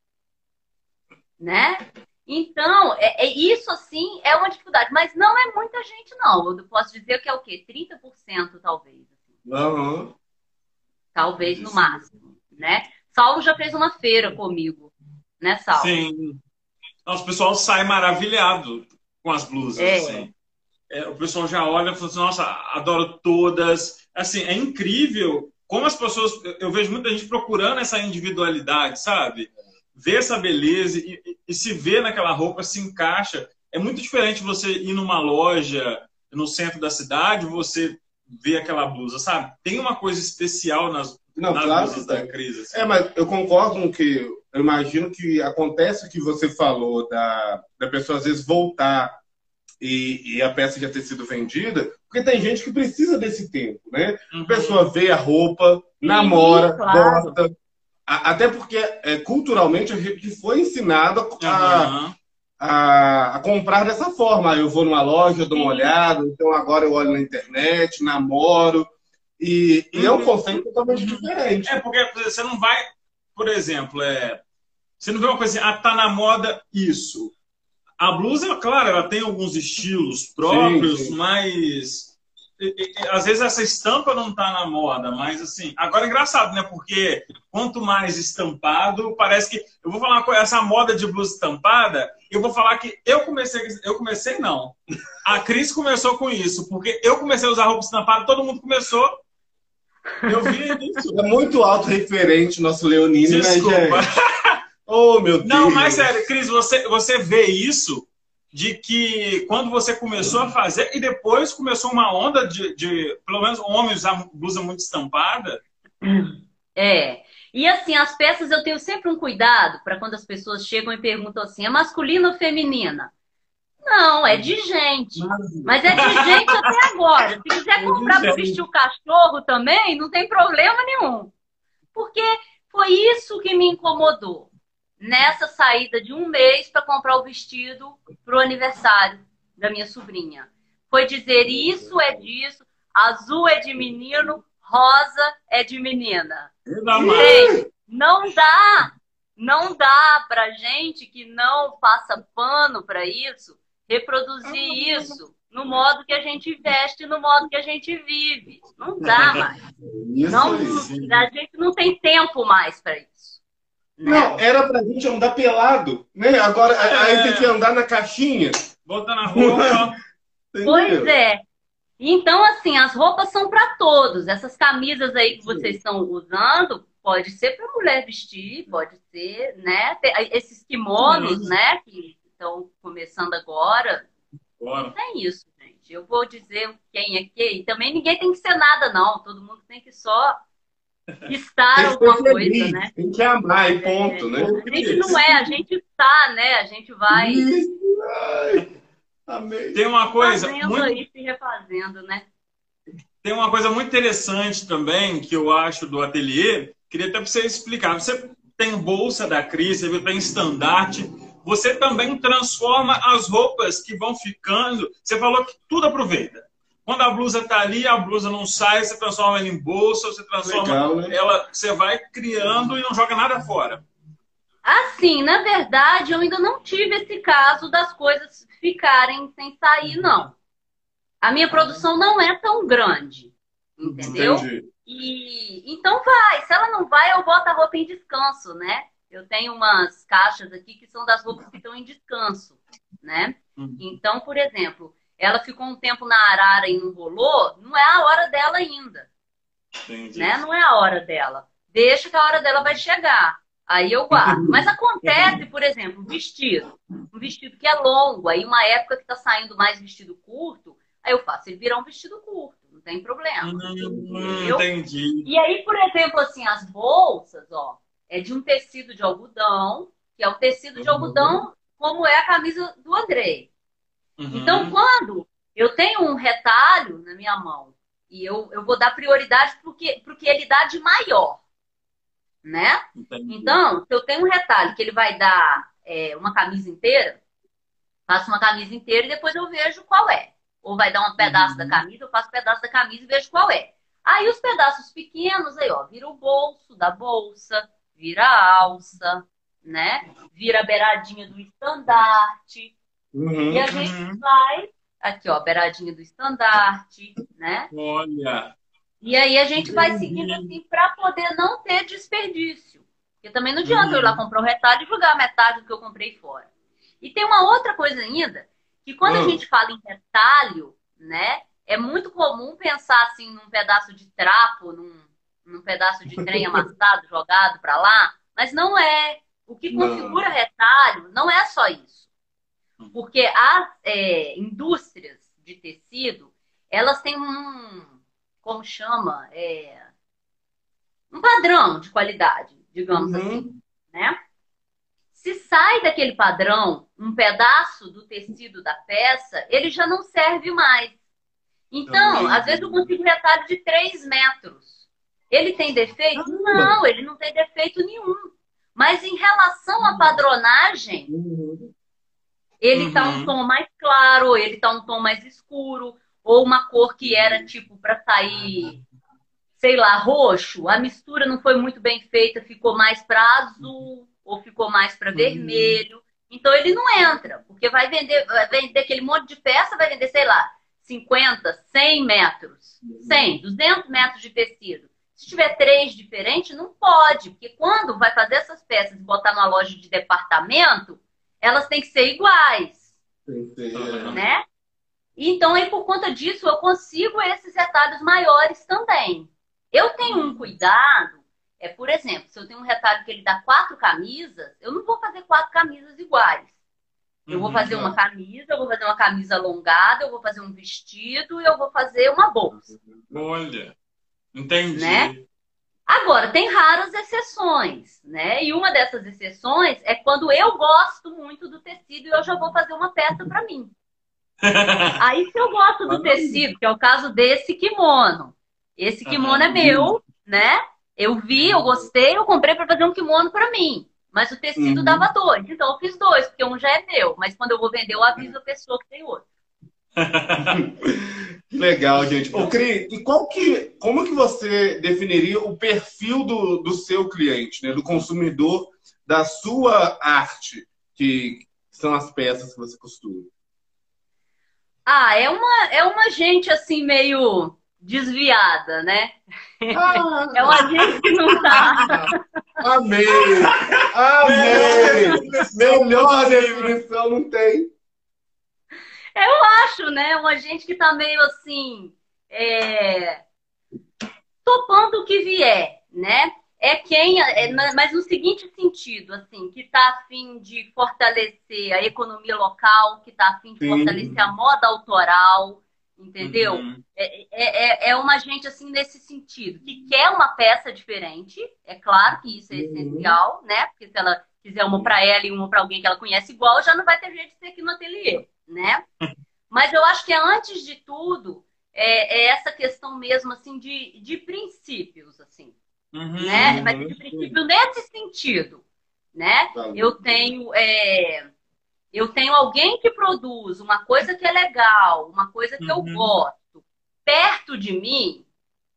Né? Então, é, é, isso assim é uma dificuldade, mas não é muita gente, não. Eu posso dizer que é o quê? 30% talvez. Uhum. Talvez no máximo, né? Saulo já fez uma feira comigo, né, Saulo? Sim. Nossa, o pessoal sai maravilhado com as blusas. É. Assim. É, o pessoal já olha e fala assim, nossa, adoro todas. Assim, é incrível como as pessoas. Eu vejo muita gente procurando essa individualidade, sabe? Ver essa beleza e, e, e se ver naquela roupa, se encaixa. É muito diferente você ir numa loja no centro da cidade, você ver aquela blusa, sabe? Tem uma coisa especial nas, Não, nas claro, blusas da crise. Assim. É, mas eu concordo com que eu imagino que acontece o que você falou da, da pessoa às vezes voltar e, e, a peça já ter sido vendida, porque tem gente que precisa desse tempo, né? Uhum. A pessoa vê a roupa, namora, Sim, claro. gosta. Até porque é, culturalmente a gente foi ensinado a, uhum. a, a, comprar dessa forma. Eu vou numa loja, dou uma olhada, então agora eu olho na internet, namoro. E, e é um conceito totalmente diferente. É, porque você não vai, por exemplo, é, você não vê uma coisa assim, ah, tá na moda isso. A blusa, claro, ela tem alguns estilos próprios, sim, sim. mas às vezes essa estampa não está na moda, mas assim, agora é engraçado, né? Porque quanto mais estampado, parece que eu vou falar uma coisa, essa moda de blusa estampada, eu vou falar que eu comecei, eu comecei não. A Cris começou com isso, porque eu comecei a usar roupa estampada, todo mundo começou. Eu vi isso. É muito autorreferente nosso Leonino, Desculpa. né, gente? Oh, meu Deus! Não, mas sério, Cris, você, você vê isso de que quando você começou a fazer e depois começou uma onda de, de pelo menos homens usar blusa muito estampada? É. E assim, as peças eu tenho sempre um cuidado para quando as pessoas chegam e perguntam assim: é masculina ou feminina? Não, é de gente. Mas é de gente até agora. Se quiser comprar para vestir o cachorro também, não tem problema nenhum. Porque foi isso que me incomodou nessa saída de um mês para comprar o vestido para o aniversário da minha sobrinha. Foi dizer isso é disso, azul é de menino, rosa é de menina. Gente, não dá, não dá para gente que não passa pano para isso reproduzir isso no modo que a gente veste, no modo que a gente vive. Não dá mais. Não, a gente não tem tempo mais para isso. Não, era pra gente andar pelado, né? Agora é. aí tem que andar na caixinha. Bota na roupa. pois é. Então, assim, as roupas são para todos. Essas camisas aí que vocês estão usando, pode ser para mulher vestir, pode ser, né? Esses kimonos, Sim. né? Que estão começando agora. Bora. Tem isso, gente. Eu vou dizer quem é quem. Também ninguém tem que ser nada, não. Todo mundo tem que só estar alguma coisa, né? Tem que amar, e ponto, é, né? A gente não é, a gente está, né? A gente vai. amei. Tem uma coisa. Fazendo muito... aí, se refazendo, né? Tem uma coisa muito interessante também que eu acho do ateliê. Queria até para você explicar. Você tem bolsa da Cris, você tem estandarte. Você também transforma as roupas que vão ficando. Você falou que tudo aproveita. Quando a blusa está ali, a blusa não sai, você transforma ela em bolsa, você transforma Legal, né? ela, você vai criando e não joga nada fora. Assim, na verdade, eu ainda não tive esse caso das coisas ficarem sem sair, não. A minha produção não é tão grande, entendeu? Entendi. E então vai. Se ela não vai, eu boto a roupa em descanso, né? Eu tenho umas caixas aqui que são das roupas que estão em descanso, né? Uhum. Então, por exemplo, ela ficou um tempo na arara e não rolou, não é a hora dela ainda. Entendi. Né? Não é a hora dela. Deixa que a hora dela vai chegar. Aí eu guardo. Mas acontece, por exemplo, um vestido. Um vestido que é longo. Aí uma época que está saindo mais vestido curto, aí eu faço ele virar um vestido curto. Não tem problema. Hum, entendi. E aí, por exemplo, assim, as bolsas, ó, é de um tecido de algodão, que é o tecido de uhum. algodão, como é a camisa do Andrei. Uhum. Então, quando eu tenho um retalho na minha mão e eu, eu vou dar prioridade para o que, que ele dá de maior, né? Entendi. Então, se eu tenho um retalho que ele vai dar é, uma camisa inteira, faço uma camisa inteira e depois eu vejo qual é. ou vai dar um pedaço uhum. da camisa, eu faço um pedaço da camisa e vejo qual é. Aí os pedaços pequenos, aí, ó, vira o bolso da bolsa, vira a alça, né? Vira a beiradinha do estandarte. Uhum, e a gente uhum. vai, aqui, ó, beiradinha do estandarte, né? Olha! E aí a gente vai seguindo assim para poder não ter desperdício. Porque também não adianta uhum. eu ir lá uhum. comprar um retalho e jogar metade do que eu comprei fora. E tem uma outra coisa ainda, que quando a uhum. gente fala em retalho, né? É muito comum pensar assim num pedaço de trapo, num, num pedaço de trem amassado, jogado para lá, mas não é. O que configura não. retalho não é só isso. Porque as é, indústrias de tecido, elas têm um, como chama, é, um padrão de qualidade, digamos uhum. assim, né? Se sai daquele padrão um pedaço do tecido da peça, ele já não serve mais. Então, às vezes eu consigo retalho de 3 metros. Ele tem defeito? Não, ele não tem defeito nenhum. Mas em relação à padronagem, ele está um uhum. tom mais claro, ele está um tom mais escuro, ou uma cor que era tipo para sair, sei lá, roxo. A mistura não foi muito bem feita, ficou mais para azul ou ficou mais para uhum. vermelho. Então ele não entra, porque vai vender, vai vender aquele monte de peça, vai vender, sei lá, 50, 100 metros, 100, 200 metros de tecido. Se tiver três diferentes, não pode, porque quando vai fazer essas peças e botar numa loja de departamento, elas têm que ser iguais. Sim, né? Então, aí, por conta disso, eu consigo esses retalhos maiores também. Eu tenho um cuidado, é, por exemplo, se eu tenho um retalho que ele dá quatro camisas, eu não vou fazer quatro camisas iguais. Eu vou fazer uma uhum. camisa, eu vou fazer uma camisa alongada, eu vou fazer um vestido e eu vou fazer uma bolsa. Olha, entendi. Né? Agora, tem raras exceções, né? E uma dessas exceções é quando eu gosto muito do tecido e eu já vou fazer uma peça para mim. Aí, se eu gosto do tecido, que é o caso desse kimono, esse kimono é meu, né? Eu vi, eu gostei, eu comprei para fazer um kimono para mim. Mas o tecido uhum. dava dois. Então eu fiz dois, porque um já é meu. Mas quando eu vou vender, eu aviso a pessoa que tem outro. Legal, gente. Ô, Cri, e qual que, como que você definiria o perfil do, do seu cliente, né? do consumidor da sua arte, que são as peças que você costura? Ah, é uma, é uma gente assim meio desviada, né? Ah, é uma gente que não tá. Amei! Amei! Melhor definição não tem. Eu acho, né? Uma gente que tá meio assim. É... Topando o que vier, né? É quem, é, mas no seguinte sentido, assim, que está afim de fortalecer a economia local, que está afim de Sim. fortalecer a moda autoral, entendeu? Uhum. É, é, é, é uma gente assim nesse sentido, que quer uma peça diferente, é claro que isso é uhum. essencial, né? Porque se ela quiser uma para ela e uma para alguém que ela conhece igual, já não vai ter jeito de ser aqui no ateliê, né? Mas eu acho que é, antes de tudo é, é essa questão mesmo assim de, de princípios, assim, uhum, né? Mas de princípio nesse sentido, né? Eu tenho é, eu tenho alguém que produz uma coisa que é legal, uma coisa que uhum. eu gosto, perto de mim,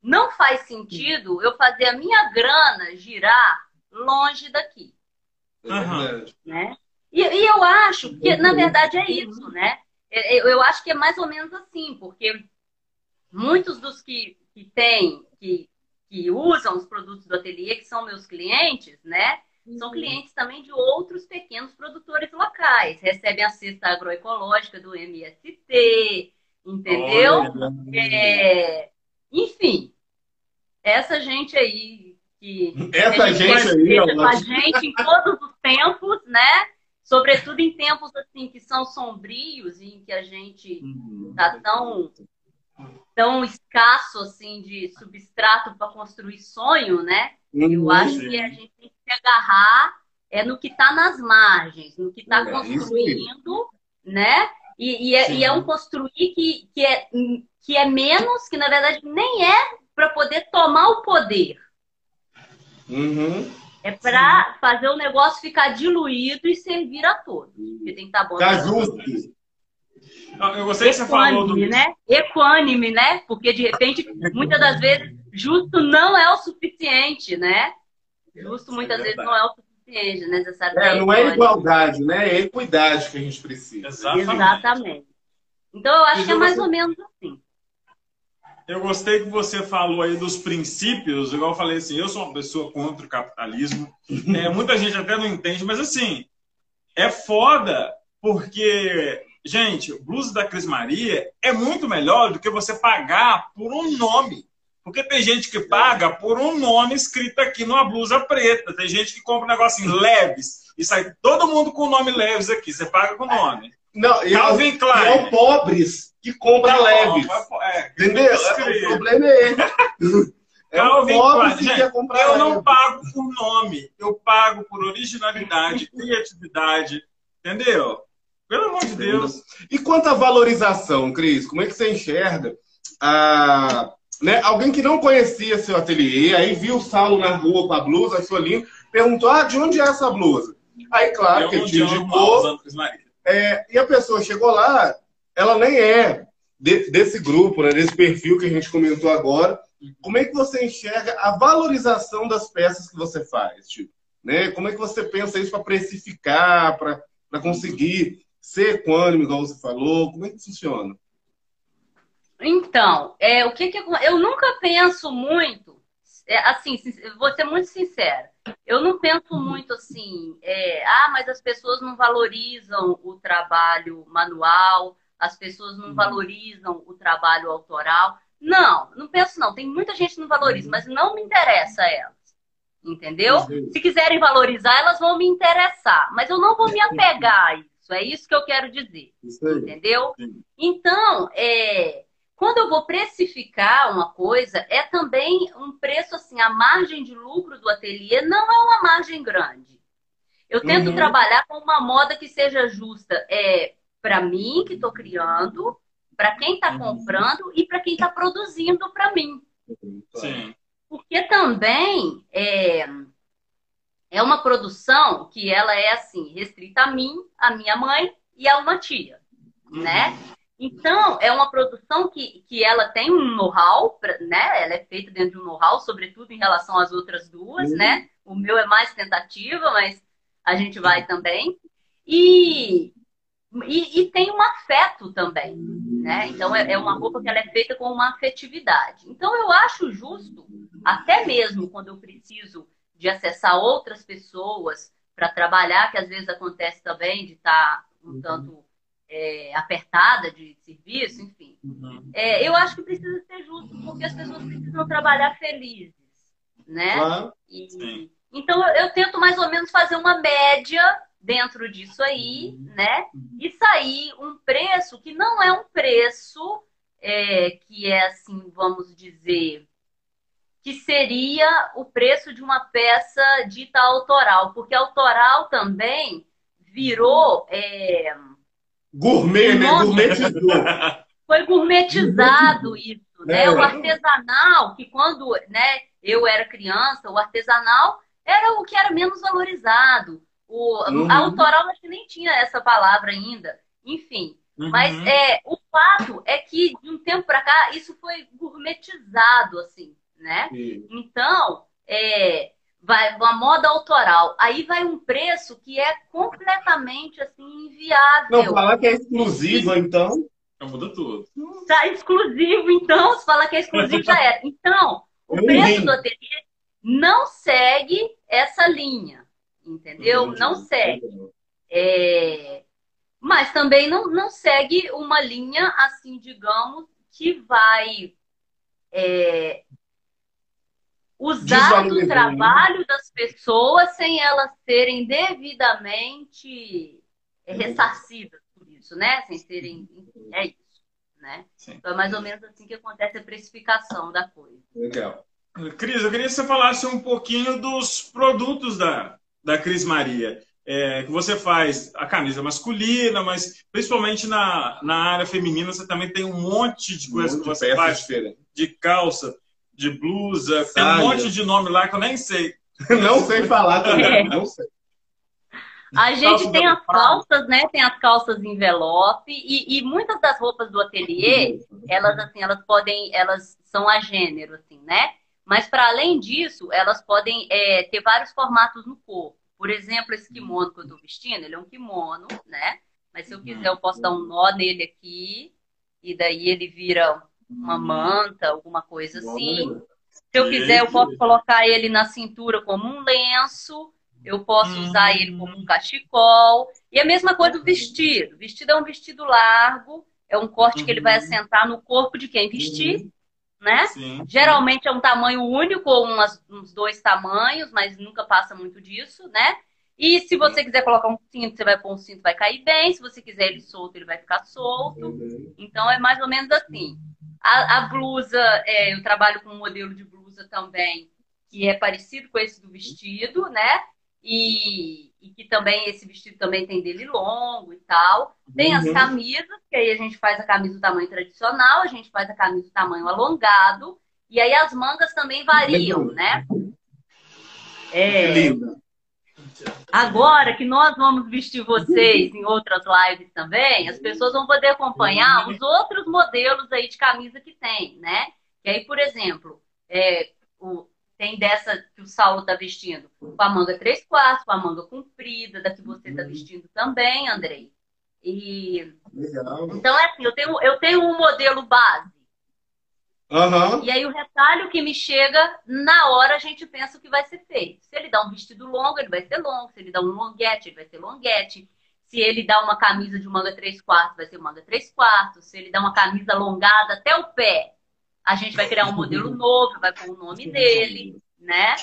não faz sentido eu fazer a minha grana girar longe daqui. Uhum. Né? E, e, eu acho que, na verdade, é isso, né? É, é, eu acho que é mais ou menos assim, porque muitos dos que, que têm, que, que usam os produtos do ateliê, que são meus clientes, né? São uhum. clientes também de outros pequenos produtores locais. Recebem a cesta agroecológica do MST, entendeu? É, enfim, essa gente aí que essa gente, gente aí com a gente em todos os tempos, né? Sobretudo em tempos assim que são sombrios e em que a gente está uhum. tão tão escasso assim de substrato para construir sonho, né? Eu uhum. acho que a gente tem que se agarrar é no que está nas margens, no que está é, construindo, né? E, e, é, e, é, um construir que, que, é, que é menos, que na verdade nem é para poder tomar o poder. Uhum. É para fazer o negócio ficar diluído e servir a todos. Porque tem que estar tá bom. Tá justo. Eu gostei que você falou do. Né? Equânime, né? Porque de repente, muitas das vezes, justo não é o suficiente, né? Justo muitas é vezes não é o suficiente, necessário. É, não é igualdade, né? É equidade que a gente precisa. Exatamente. Exatamente. Então eu acho que é mais ou menos assim. Eu gostei que você falou aí dos princípios, igual eu falei assim, eu sou uma pessoa contra o capitalismo. É, muita gente até não entende, mas assim, é foda porque, gente, o blues da Cris Maria é muito melhor do que você pagar por um nome. Porque tem gente que paga por um nome escrito aqui numa blusa preta. Tem gente que compra um negócio em leves e sai todo mundo com o nome leves aqui. Você paga com o nome. Não, Calvin Klein. E é pobres que compra não, leves. É, Entendeu? O problema é esse. É Calvin Klein. Gente, eu não pago por nome. Eu pago por originalidade, criatividade. Entendeu? Pelo amor de Deus. E quanto à valorização, Cris, como é que você enxerga a né? Alguém que não conhecia seu ateliê, aí viu o Saulo na rua com a blusa, achou lindo, perguntou: ah, de onde é essa blusa? Aí, claro, que ele te indicou. É, e a pessoa chegou lá, ela nem é de, desse grupo, né, desse perfil que a gente comentou agora. Como é que você enxerga a valorização das peças que você faz? Tipo, né? Como é que você pensa isso para precificar, para conseguir ser equânime, igual você falou? Como é que funciona? Então, é, o que, que eu nunca penso muito, é, assim, vou ser muito sincera, eu não penso muito assim, é, ah, mas as pessoas não valorizam o trabalho manual, as pessoas não uhum. valorizam o trabalho autoral. Não, não penso não. Tem muita gente que não valoriza, uhum. mas não me interessa elas. Entendeu? Uhum. Se quiserem valorizar, elas vão me interessar. Mas eu não vou me apegar a isso. É isso que eu quero dizer. Entendeu? Então, é, quando eu vou precificar uma coisa, é também um preço assim, a margem de lucro do ateliê não é uma margem grande. Eu tento uhum. trabalhar com uma moda que seja justa é para mim que estou criando, para quem está uhum. comprando e para quem está produzindo para mim. Sim. Porque também é, é uma produção que ela é assim restrita a mim, a minha mãe e a uma tia, né? Então, é uma produção que, que ela tem um know-how, né? Ela é feita dentro de um know-how, sobretudo em relação às outras duas, uhum. né? O meu é mais tentativa, mas a gente vai também. E, e, e, tem um afeto também, né? Então, é, é uma roupa que ela é feita com uma afetividade. Então, eu acho justo, até mesmo quando eu preciso de acessar outras pessoas para trabalhar, que às vezes acontece também de estar tá um uhum. tanto é, apertada de serviço, enfim. Uhum. É, eu acho que precisa ser justo, porque as pessoas precisam trabalhar felizes, né? Claro. E, então eu, eu, tento mais ou menos fazer uma média dentro disso aí, uhum. né? E sair um preço que não é um preço é, que é assim, vamos dizer, que seria o preço de uma peça dita autoral, porque autoral também virou é, Gourmet, né? Gourmetizou. Foi gourmetizado isso, né? É. O artesanal, que quando né, eu era criança, o artesanal era o que era menos valorizado. O uhum. autoral acho que nem tinha essa palavra ainda. Enfim. Uhum. Mas é, o fato é que de um tempo para cá isso foi gourmetizado, assim, né? Sim. Então, é, vai uma moda autoral. Aí vai um preço que é completamente assim inviável. Não, falar que é exclusivo, então. Já muda tudo. Tá exclusivo, então, se falar que é exclusivo, já era. Então, o preço do ateliê não segue essa linha. Entendeu? Não segue. É... Mas também não, não segue uma linha, assim, digamos, que vai é, usar do trabalho das pessoas sem elas serem devidamente é, ressarcidas por isso, né? Sem serem. É isso. Né? Então é mais ou menos assim que acontece a precificação da coisa. Legal. Cris, eu queria que você falasse um pouquinho dos produtos da, da Cris Maria. É, que você faz a camisa masculina, mas principalmente na, na área feminina você também tem um monte de coisa que você faz. Diferente. De calça de blusa, tem um monte de nome lá que eu nem sei. não sei falar também, não sei. A gente tem as calças, né? Tem as calças envelope e, e muitas das roupas do ateliê, elas assim, elas podem, elas são a gênero, assim, né? Mas para além disso, elas podem é, ter vários formatos no corpo. Por exemplo, esse kimono que eu estou vestindo, ele é um kimono, né? Mas se eu quiser, eu posso dar um nó nele aqui e daí ele vira uma manta, alguma coisa assim. Se eu quiser, eu posso colocar ele na cintura como um lenço. Eu posso usar ele como um cachecol. E a mesma coisa do vestido. O vestido é um vestido largo, é um corte que ele vai assentar no corpo de quem vestir, né? Sim. Geralmente é um tamanho único ou umas, uns dois tamanhos, mas nunca passa muito disso, né? E se você quiser colocar um cinto, você vai pôr um cinto, vai cair bem. Se você quiser ele solto, ele vai ficar solto. Então é mais ou menos assim. A, a blusa, é, eu trabalho com um modelo de blusa também, que é parecido com esse do vestido, né? E, e, que também esse vestido também tem dele longo e tal. Tem uhum. as camisas, que aí a gente faz a camisa do tamanho tradicional, a gente faz a camisa do tamanho alongado, e aí as mangas também variam, né? É, Agora que nós vamos vestir vocês em outras lives também, as pessoas vão poder acompanhar os outros modelos aí de camisa que tem, né? E aí, por exemplo, é, o, tem dessa que o Saulo está vestindo com a manga 3 quartos, com a manga comprida, da que você está vestindo também, Andrei. E... Legal. Então é assim, eu tenho, eu tenho um modelo base. Uhum. E aí o retalho que me chega, na hora a gente pensa o que vai ser feito. Se ele dá um vestido longo, ele vai ser longo. Se ele dá um longuete, ele vai ser longuete. Se ele dá uma camisa de manga 3 quartos, vai ser manga 3 quartos. Se ele dá uma camisa alongada até o pé, a gente vai criar um modelo novo, vai pôr o nome dele, né?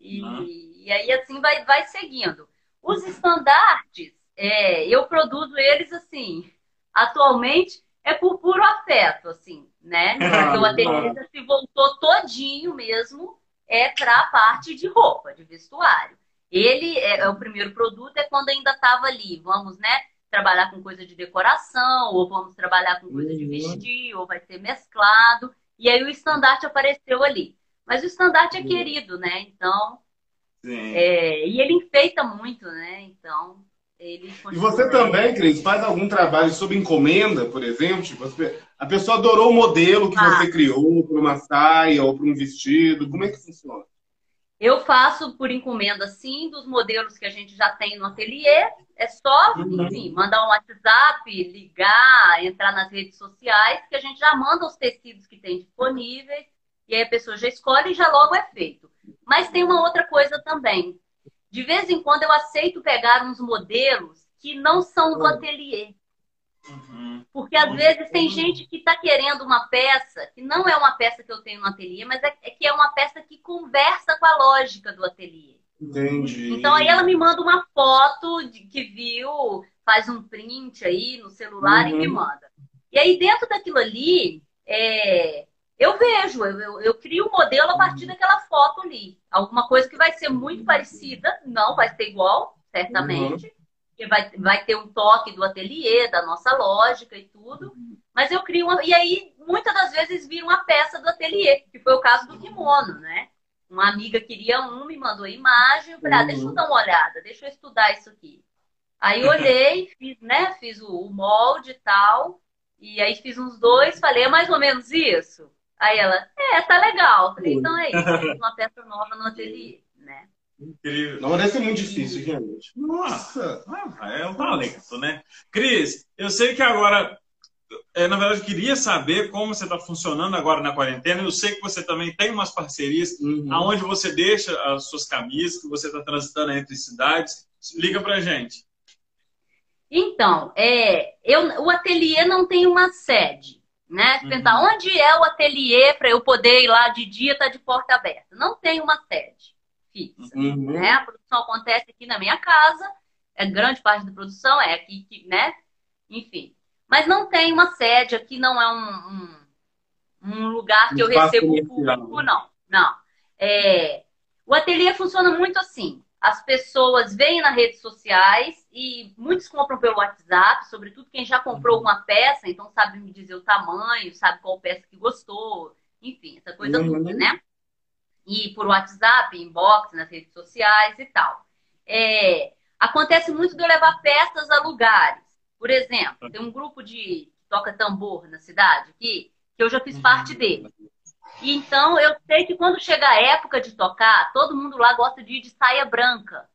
E, e aí assim vai, vai seguindo. Os estandartes, é, eu produzo eles assim, atualmente é por puro afeto, assim, né? Porque o ateliê se voltou todinho mesmo é para a parte de roupa, de vestuário. Ele é, é o primeiro produto é quando ainda estava ali, vamos, né? Trabalhar com coisa de decoração, ou vamos trabalhar com coisa de uhum. vestir, ou vai ser mesclado. E aí o estandarte apareceu ali. Mas o estandarte é uhum. querido, né? Então. É, e ele enfeita muito, né? Então. E você também, Cris, faz algum trabalho sob encomenda, por exemplo? Tipo, a pessoa adorou o modelo que ah. você criou para uma saia ou para um vestido. Como é que funciona? Eu faço por encomenda, sim, dos modelos que a gente já tem no ateliê. É só, uhum. enfim, mandar um WhatsApp, ligar, entrar nas redes sociais, que a gente já manda os tecidos que tem disponíveis, e aí a pessoa já escolhe e já logo é feito. Mas tem uma outra coisa também. De vez em quando eu aceito pegar uns modelos que não são do ateliê. Uhum. Porque às vezes tem gente que está querendo uma peça que não é uma peça que eu tenho no ateliê, mas é, é, que é uma peça que conversa com a lógica do ateliê. Entendi. Então aí ela me manda uma foto de, que viu, faz um print aí no celular uhum. e me uhum. manda. E aí dentro daquilo ali, é, eu vejo, eu, eu, eu, crio um modelo a partir daquela foto ali. Alguma coisa que vai ser muito parecida, não vai ser igual, certamente. Uhum porque vai, vai ter um toque do ateliê, da nossa lógica e tudo. Mas eu crio uma. E aí, muitas das vezes, vira uma peça do ateliê, que foi o caso do kimono, né? Uma amiga queria um, me mandou a imagem, eu falei, ah, deixa eu dar uma olhada, deixa eu estudar isso aqui. Aí olhei, fiz, né? Fiz o, molde e tal. E aí fiz uns dois, falei, é mais ou menos isso? Aí ela, é, tá legal. Falei, então é isso, uma peça nova no ateliê, né? Incrível. Não deve ser muito difícil, gente. Nossa, ah, é um talento, né? Cris, eu sei que agora, é, na verdade, eu queria saber como você está funcionando agora na quarentena. Eu sei que você também tem umas parcerias uhum. onde você deixa as suas camisas, que você está transitando entre cidades. Liga pra gente. Então, é, eu, o ateliê não tem uma sede, né? Uhum. Tentar onde é o ateliê para eu poder ir lá de dia, tá de porta aberta. Não tem uma sede fixa. Uhum. Né? A produção acontece aqui na minha casa, é grande parte da produção é aqui, né? Enfim. Mas não tem uma sede aqui, não é um, um, um lugar que eu recebo o público, não. Não. É, o ateliê funciona muito assim. As pessoas vêm nas redes sociais e muitos compram pelo WhatsApp, sobretudo quem já comprou uma peça, então sabe me dizer o tamanho, sabe qual peça que gostou, enfim, essa coisa uhum. toda, né? e por WhatsApp, inbox, nas redes sociais e tal. É, Acontece muito de eu levar festas a lugares. Por exemplo, tem um grupo de toca tambor na cidade aqui, que eu já fiz parte uhum. dele. E então eu sei que quando chega a época de tocar, todo mundo lá gosta de ir de saia branca,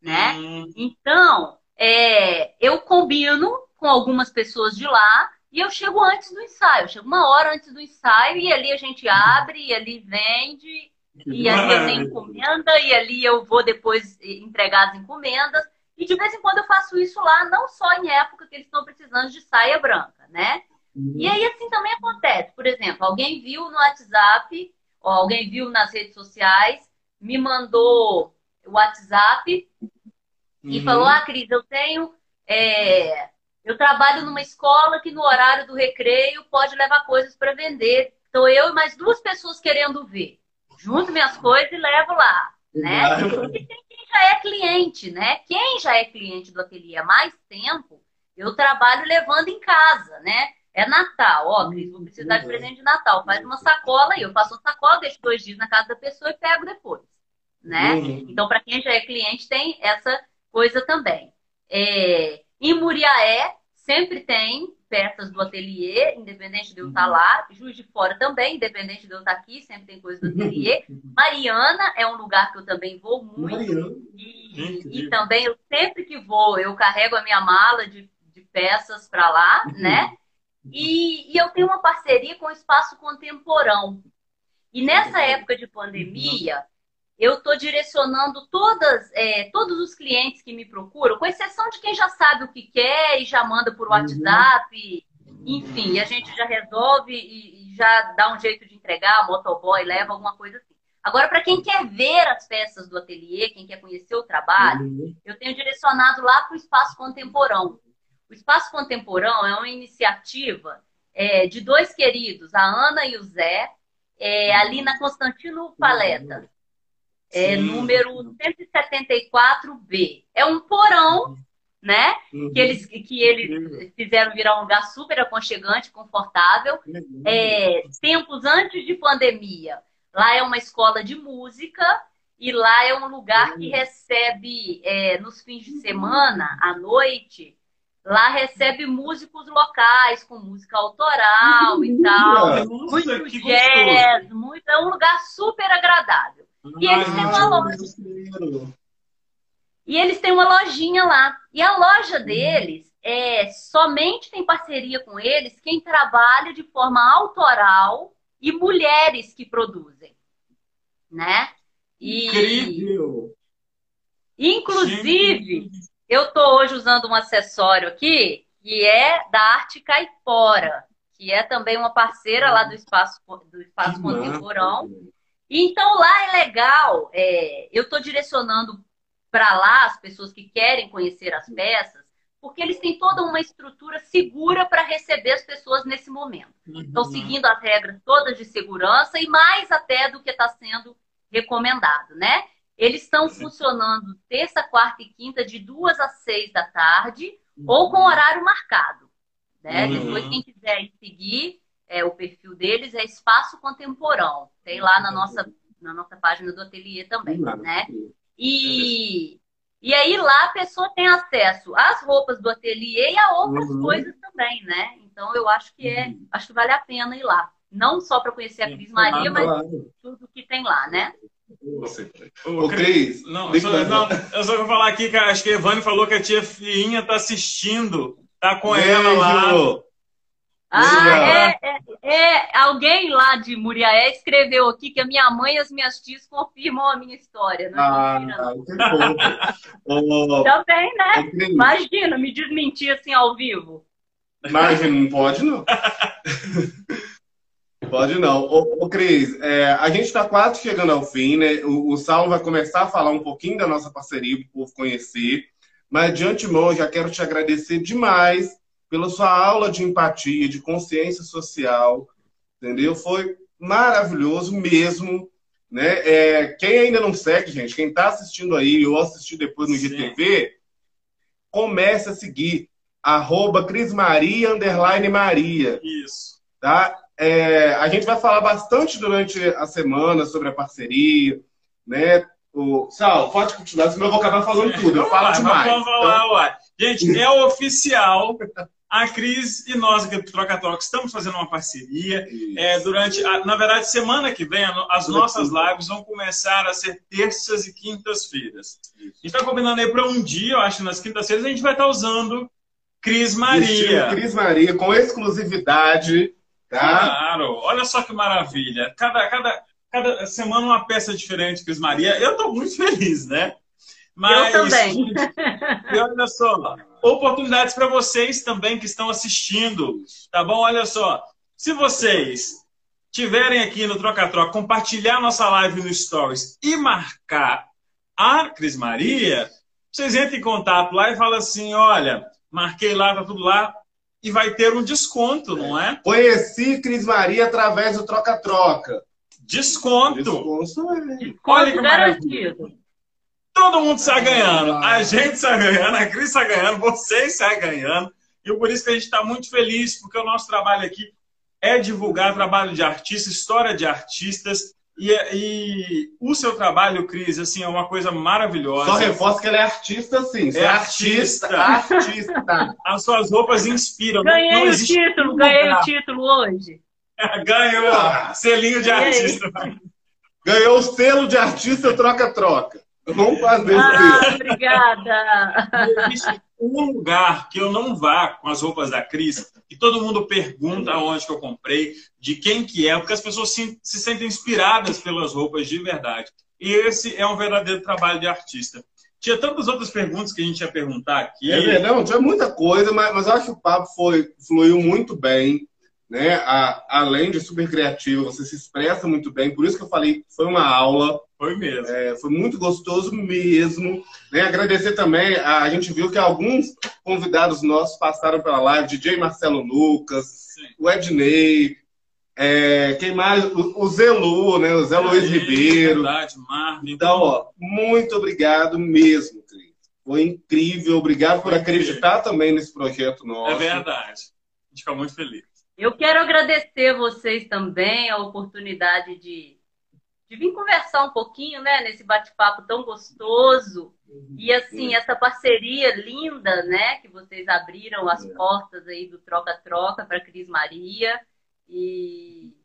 né? Uhum. Então, é, eu combino com algumas pessoas de lá e eu chego antes do ensaio. Eu chego uma hora antes do ensaio e ali a gente abre, e ali vende, e ali eu tenho encomenda, e ali eu vou depois entregar as encomendas. E de vez em quando eu faço isso lá, não só em época que eles estão precisando de saia branca, né? Uhum. E aí assim também acontece. Por exemplo, alguém viu no WhatsApp, ou alguém viu nas redes sociais, me mandou o WhatsApp uhum. e falou: Ah, Cris, eu tenho. É, eu trabalho numa escola que no horário do recreio pode levar coisas para vender. Então eu e mais duas pessoas querendo ver. Junto minhas coisas e levo lá, né? E tem quem já é cliente, né? Quem já é cliente do ateliê há mais tempo, eu trabalho levando em casa, né? É Natal, ó, Cris, vou precisar de presente de Natal. Faz uma sacola aí, eu faço uma sacola, deixo dois dias na casa da pessoa e pego depois, né? Uhum. Então, para quem já é cliente, tem essa coisa também. É, em Muriaé, sempre tem peças do ateliê, independente de eu estar uhum. lá. Juiz de Fora também, independente de eu estar aqui, sempre tem coisa do ateliê. Mariana é um lugar que eu também vou muito. E, e, também, eu sempre que vou, eu carrego a minha mala de, de peças para lá, uhum. né? E, e, eu tenho uma parceria com o Espaço Contemporão. E nessa época de pandemia, eu estou direcionando todas, é, todos os clientes que me procuram, com exceção de quem já sabe o que quer e já manda por uhum. WhatsApp, uhum. enfim, a gente já resolve e, e, já dá um jeito de entregar, motoboy leva alguma coisa assim. Agora, para quem quer ver as peças do ateliê, quem quer conhecer o trabalho, uhum. eu tenho direcionado lá para o Espaço Contemporão. O Espaço Contemporão é uma iniciativa é, de dois queridos, a Ana e o Zé, é, ali na Constantino Paleta é, número 174B. É um porão, né? Uhum. Que, eles, que eles fizeram virar um lugar super aconchegante, confortável. Uhum. É, tempos antes de pandemia, lá é uma escola de música e lá é um lugar que uhum. recebe, é, nos fins de semana, à noite, Lá recebe músicos locais, com música autoral e tal. Muito jazz, muito, é um lugar super agradável. E eles têm uma loja. E eles têm uma lojinha lá. E a loja deles é somente tem parceria com eles quem trabalha de forma autoral e mulheres que produzem, né? E, Incrível. Inclusive, Gente. Eu estou hoje usando um acessório aqui que é da Arte Caipora, que é também uma parceira lá do espaço do espaço contemporâneo. Então lá é legal, é, eu estou direcionando para lá as pessoas que querem conhecer as peças, porque eles têm toda uma estrutura segura para receber as pessoas nesse momento. Estão seguindo as regras todas de segurança e mais até do que está sendo recomendado, né? Eles estão funcionando terça, quarta e quinta, de duas às seis da tarde, uhum. ou com horário marcado. Né? Uhum. Depois, quem quiser seguir, é, o perfil deles é Espaço Contemporão. Tem lá na nossa, na nossa página do ateliê também, né? E, e aí lá a pessoa tem acesso às roupas do ateliê e a outras uhum. coisas também, né? Então eu acho que é, uhum. acho que vale a pena ir lá. Não só para conhecer a Cris Maria, mas tudo que tem lá, né? Ô, Cris, não, eu só, não, eu só vou falar aqui que acho que a Evane falou que a tia Fiinha tá assistindo, tá com Beijo. ela lá. Ah, é, é, é, Alguém lá de Muriaé escreveu aqui que a minha mãe e as minhas tias confirmam a minha história. Não é ah, mentira, oh, Também, né? Imagina, me desmentir assim ao vivo. Imagina, não pode não. pode não. Ô, ô Cris, é, a gente está quase chegando ao fim, né? O, o Saulo vai começar a falar um pouquinho da nossa parceria para o povo conhecer. Mas de antemão, eu já quero te agradecer demais pela sua aula de empatia, de consciência social, entendeu? Foi maravilhoso mesmo. Né? É, quem ainda não segue, gente, quem está assistindo aí ou assistir depois no IGTV, comece a seguir arroba Crismaria underline Maria. Isso. Tá? É, a gente vai falar bastante durante a semana sobre a parceria, né? O... Sal, pode continuar, senão eu vou acabar falando tudo. Eu falo demais. Vamos lá, uai. Gente, é oficial. A Cris e nós aqui do Troca Troca estamos fazendo uma parceria. É, durante, a, na verdade, semana que vem, as nossas lives vão começar a ser terças e quintas-feiras. A gente está combinando aí para um dia, eu acho, nas quintas-feiras, a gente vai estar tá usando Cris Maria. Cris Maria, com exclusividade. Tá? Claro, olha só que maravilha. Cada, cada, cada semana uma peça diferente, Cris Maria. Eu estou muito feliz, né? Mas, eu também. E olha só, oportunidades para vocês também que estão assistindo, tá bom? Olha só, se vocês tiverem aqui no Troca Troca, compartilhar nossa live no Stories e marcar a Cris Maria, vocês entram em contato lá e falam assim, olha, marquei lá, tá tudo lá, e vai ter um desconto, não é? Conheci Cris Maria através do Troca Troca. Desconto. Desconto, é. Desconto Olha que garantido. Todo mundo sai ganhando. A gente sai ganhando, a Cris sai ganhando, vocês saem ganhando. E por isso que a gente está muito feliz, porque o nosso trabalho aqui é divulgar trabalho de artista, história de artistas. E, e, o seu trabalho, Cris, assim, é uma coisa maravilhosa. Só reforço que ela é artista, sim. É, é artista. Artista. As suas roupas inspiram. Ganhei o título, ganhei o título hoje. Ganhou. Ah. Selinho de artista. Ganhou o selo de artista troca-troca. Vamos fazer ah, Obrigada. Existe um lugar que eu não vá com as roupas da Cris e todo mundo pergunta onde que eu comprei, de quem que é, porque as pessoas se, se sentem inspiradas pelas roupas de verdade. E esse é um verdadeiro trabalho de artista. Tinha tantas outras perguntas que a gente ia perguntar aqui. É, não, tinha muita coisa, mas, mas acho que o papo foi, fluiu muito bem. Né? A, além de super criativo, você se expressa muito bem. Por isso que eu falei que foi uma aula. Foi mesmo. É, foi muito gostoso mesmo. Né? Agradecer também, a, a, gente viu que alguns convidados nossos passaram pela live, DJ Marcelo Lucas, Sim. o Ednei, é, quem mais? O, o Zelu, né? O Zé Luiz Ribeiro. Verdade, Marvin. Então, ó, muito obrigado mesmo, Cris. Foi incrível. Obrigado por acreditar também nesse projeto nosso. É verdade. A gente fica muito feliz. Eu quero agradecer vocês também a oportunidade de de vir conversar um pouquinho, né, nesse bate-papo tão gostoso. E assim, essa parceria linda, né, que vocês abriram as portas aí do troca-troca para Cris Maria. E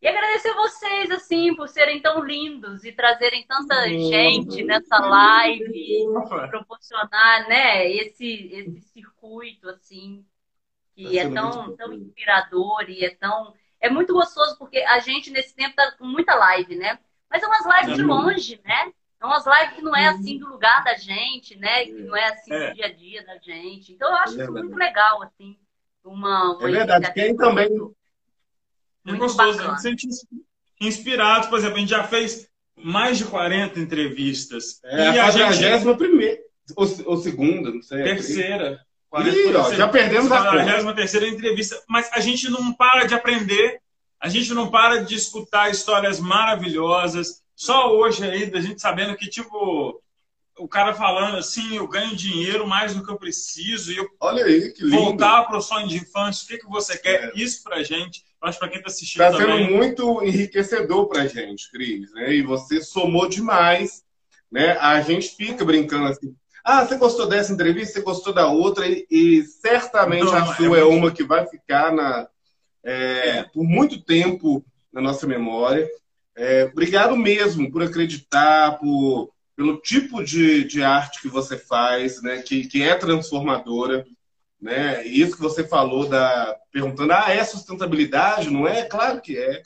e agradecer vocês, assim, por serem tão lindos e trazerem tanta gente nessa live, proporcionar, né, esse, esse circuito, assim, que é tão, tão inspirador e é tão é muito gostoso porque a gente nesse tempo tá com muita live, né? Mas são umas lives de longe, né? São umas lives que não é assim do lugar da gente, né? Que não é assim é. do dia a dia da gente. Então eu acho é isso muito legal, assim. Uma, uma é verdade. Quem também. É gostoso, bacana. a gente se sente inspirado. Por exemplo, a gente já fez mais de 40 entrevistas. É, e a, a gente. primeira. Ou, ou segunda, não sei. Terceira. Ih, ó, já perdemos a conta. terceira entrevista. Mas a gente não para de aprender, a gente não para de escutar histórias maravilhosas. Só hoje aí, da gente sabendo que, tipo, o cara falando assim, eu ganho dinheiro mais do que eu preciso, e eu Olha aí, que lindo. voltar para o sonho de infância, o que, que você quer? É. Isso pra gente, acho para quem está assistindo Está sendo muito enriquecedor pra gente, Cris, né? E você somou demais, né? A gente fica brincando assim, ah, você gostou dessa entrevista, você gostou da outra, e, e certamente Não, a sua é, é uma que vai ficar na, é, por muito tempo na nossa memória. É, obrigado mesmo por acreditar, por, pelo tipo de, de arte que você faz, né, que, que é transformadora. Né? E isso que você falou, da, perguntando, ah, é sustentabilidade? Não é? Claro que é.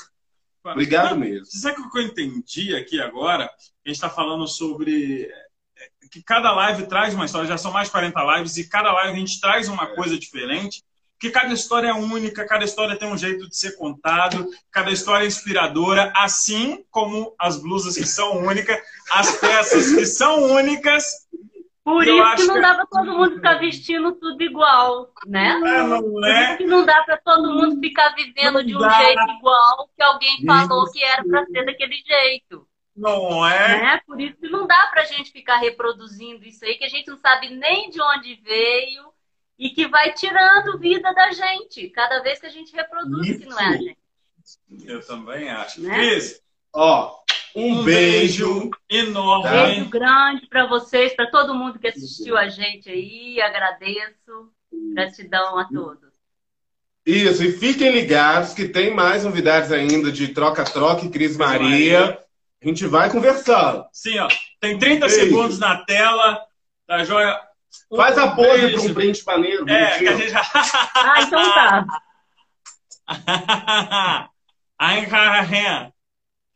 Obrigado mesmo. Sabe o que eu entendi aqui agora? A gente está falando sobre que cada live traz uma história, já são mais de 40 lives, e cada live a gente traz uma coisa diferente, porque cada história é única, cada história tem um jeito de ser contado, cada história é inspiradora, assim como as blusas que são únicas, as peças que são únicas. Por isso que não dá para todo mundo ficar vestindo tudo igual, né? É, não é? Por isso que não dá para todo mundo ficar vivendo não de um dá. jeito igual que alguém falou que era para ser daquele jeito. Não é? Né? Por isso que não dá para a gente ficar reproduzindo isso aí, que a gente não sabe nem de onde veio e que vai tirando vida da gente, cada vez que a gente reproduz isso. que não é a gente. Eu também acho. Né? Cris, ó, Um, um beijo, beijo, enorme. Tá? Beijo grande para vocês, para todo mundo que assistiu a gente aí. Agradeço. Gratidão a todos. Isso, e fiquem ligados que tem mais novidades ainda de troca-troca e Cris Maria. Maria. A gente vai conversando. Sim, ó. Tem 30 beijo. segundos na tela. Tá joia? Um Faz a pose para um print maneiro. É, que a gente... ah, então tá. Ai,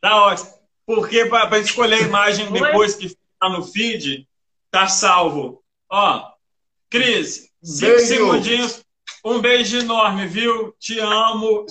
Tá ótimo. Porque para escolher a imagem depois que tá no feed, tá salvo. Ó, Cris, cinco beijo. segundinhos. Um beijo enorme, viu? Te amo.